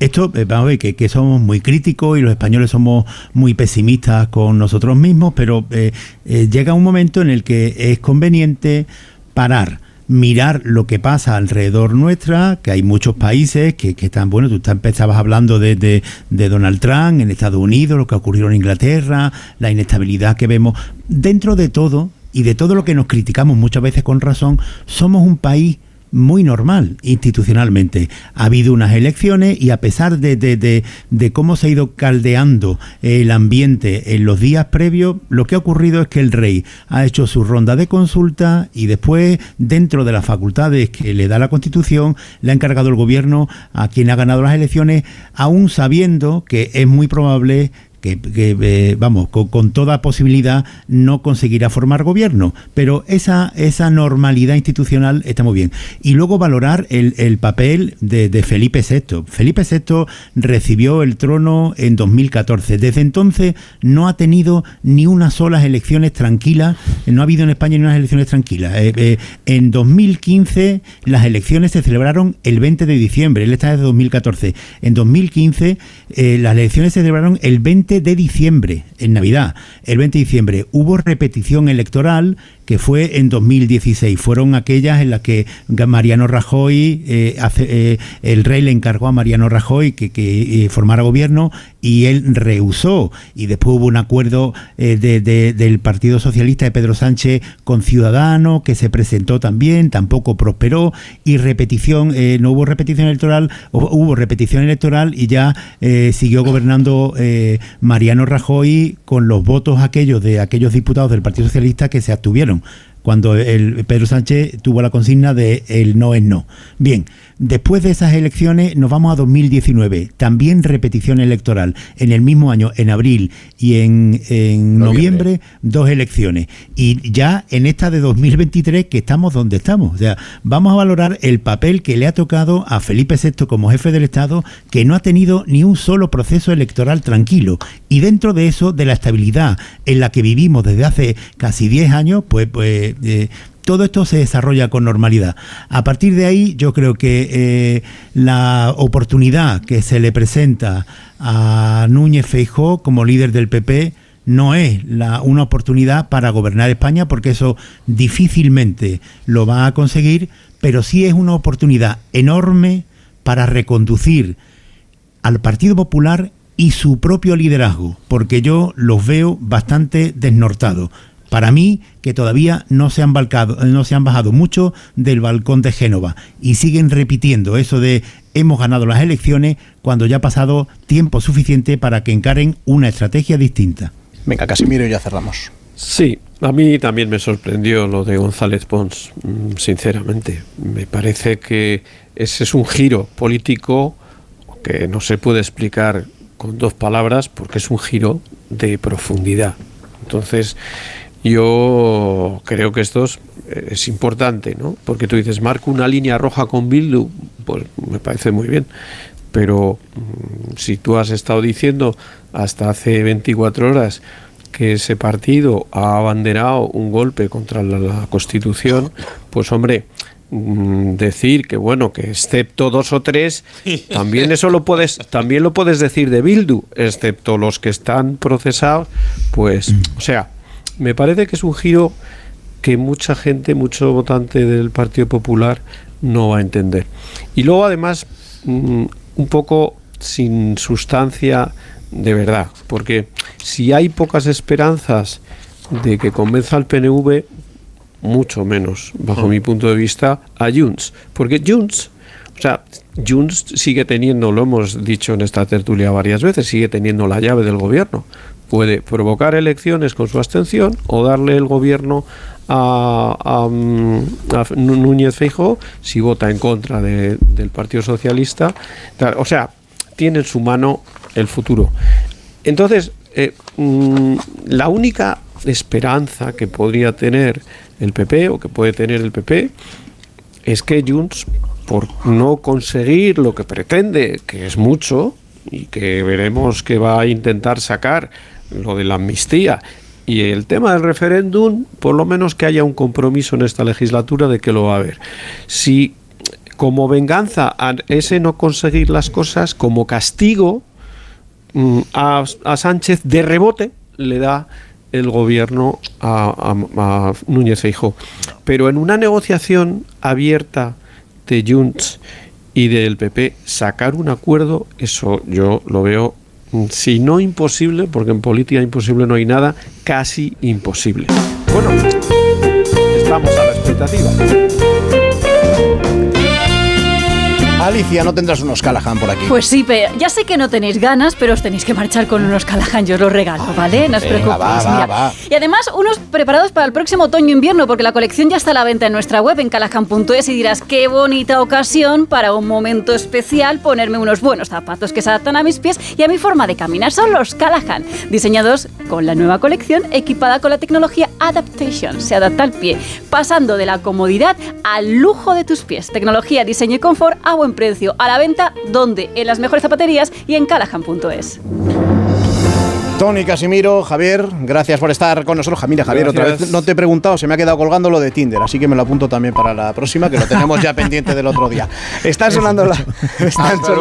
Esto, eh, vamos a ver, que, que somos muy críticos y los españoles somos muy pesimistas con nosotros mismos, pero eh, eh, llega un momento en el que es conveniente parar, mirar lo que pasa alrededor nuestra, que hay muchos países que, que están, bueno, tú empezabas hablando de, de- de Donald Trump en Estados Unidos, lo que ocurrió en Inglaterra, la inestabilidad que vemos. Dentro de todo, y de todo lo que nos criticamos muchas veces con razón, somos un país muy normal institucionalmente. Ha habido unas elecciones y a pesar de, de- de- de cómo se ha ido caldeando el ambiente en los días previos, lo que ha ocurrido es que el rey ha hecho su ronda de consulta y después, dentro de las facultades que le da la Constitución, le ha encargado el gobierno a quien ha ganado las elecciones, aún sabiendo que es muy probable que, eh, vamos, con, toda posibilidad no conseguirá formar gobierno, pero esa, esa normalidad institucional está muy bien. Y luego valorar el, el papel de, de Felipe VI. Felipe VI recibió el trono en 2014. Desde entonces no ha tenido ni unas solas elecciones tranquilas, no ha habido en España ni unas elecciones tranquilas. Eh, eh, en 2015 las elecciones se celebraron el 20 de diciembre, él está desde 2014. En 2015 eh, las elecciones se celebraron el 20 de diciembre, en Navidad, el 20 de diciembre. Hubo repetición electoral que fue en 2016. Fueron aquellas en las que Mariano Rajoy, eh, eh, el rey le encargó a Mariano Rajoy que, que eh, formara gobierno y él rehusó. Y después hubo un acuerdo de- de- del Partido Socialista de Pedro Sánchez con Ciudadanos que se presentó también, tampoco prosperó. Y repetición, no hubo repetición electoral, hu- hubo repetición electoral y ya siguió gobernando Mariano Rajoy con los votos aquellos de aquellos diputados del Partido Socialista que se abstuvieron cuando Pedro Sánchez tuvo la consigna de el no es no. Bien, después de esas elecciones nos vamos a 2019, también repetición electoral, en el mismo año, en abril y en, en noviembre, dos elecciones. Y ya en esta de 2023 que estamos donde estamos. O sea, vamos a valorar el papel que le ha tocado a Felipe VI como jefe del Estado, que no ha tenido ni un solo proceso electoral tranquilo. Y dentro de eso, de la estabilidad en la que vivimos desde hace casi 10 años, pues, pues eh, todo esto se desarrolla con normalidad. A partir de ahí, yo creo que eh, la oportunidad que se le presenta a Núñez Feijó como líder del PP no es la, una oportunidad para gobernar España, porque eso difícilmente lo va a conseguir, pero sí es una oportunidad enorme para reconducir al Partido Popular y su propio liderazgo, porque yo los veo bastante desnortados. Para mí, que todavía no se han, balcado, no se han bajado mucho del balcón de Génova y siguen repitiendo eso de hemos ganado las elecciones cuando ya ha pasado tiempo suficiente para que encaren una estrategia distinta. Venga, Casimiro, y ya cerramos. Sí, a mí también me sorprendió lo de González Pons, mm, sinceramente. Me parece que ese es un giro político que no se puede explicar con dos palabras porque es un giro de profundidad. Entonces, yo creo que esto es, es importante, ¿no? Porque tú dices, marco una línea roja con Bildu, pues me parece muy bien. Pero mm, si tú has estado diciendo hasta hace 24 horas que ese partido ha abanderado un golpe contra la, la Constitución, pues hombre, mm, decir que bueno, que excepto dos o tres, también eso lo puedes, también lo puedes decir de Bildu, excepto los que están procesados, pues, o sea, me parece que es un giro que mucha gente, mucho votante del Partido Popular no va a entender. Y luego además mm, un poco sin sustancia de verdad, porque si hay pocas esperanzas de que convenza al PNV, mucho menos, bajo mi punto de vista, a Junts, porque Junts, o sea, Junts sigue teniendo, lo hemos dicho en esta tertulia varias veces, sigue teniendo la llave del gobierno. Puede provocar elecciones con su abstención o darle el gobierno a, a, mm, a Nú- Núñez Feijóo si vota en contra de- del Partido Socialista. O sea, tiene en su mano el futuro. Entonces, eh, mm, la única esperanza que podría tener el PP o que puede tener el PP es que Junts, por no conseguir lo que pretende, que es mucho, y que veremos que va a intentar sacar lo de la amnistía y el tema del referéndum, por lo menos que haya un compromiso en esta legislatura de que lo va a haber. Si como venganza a ese no conseguir las cosas, como castigo mm, a, a Sánchez de rebote le da el gobierno a, a- Núñez Feijóo. Pero en una negociación abierta de Junts y del PP, sacar un acuerdo, eso yo lo veo, si no imposible, porque en política imposible no hay nada, casi imposible. Bueno, estamos a la expectativa. Alicia, no tendrás unos Callahan por aquí. Pues sí, pe- ya sé que no tenéis ganas, pero os tenéis que marchar con unos Callahan, yo os los regalo, ¿vale? No os preocupéis. va, va, mira. va. Y además, unos preparados para el próximo otoño-invierno, porque la colección ya está a la venta en nuestra web, en callahan.es, y dirás, qué bonita ocasión para un momento especial ponerme unos buenos zapatos que se adaptan a mis pies y a mi forma de caminar. Son los Callahan, diseñados con la nueva colección, equipada con la tecnología Adaptation. Se adapta al pie, pasando de la comodidad al lujo de tus pies. Tecnología, diseño y confort a buen precio. A la venta, donde? En las mejores zapaterías y en callahan.es. Tony Casimiro, Javier, gracias por estar con nosotros. Mira, Javier, otra vez no te he preguntado, se me ha quedado colgando lo de Tinder, así que me lo apunto también para la próxima, que lo tenemos ya pendiente del otro día. Está sonando la. están sonando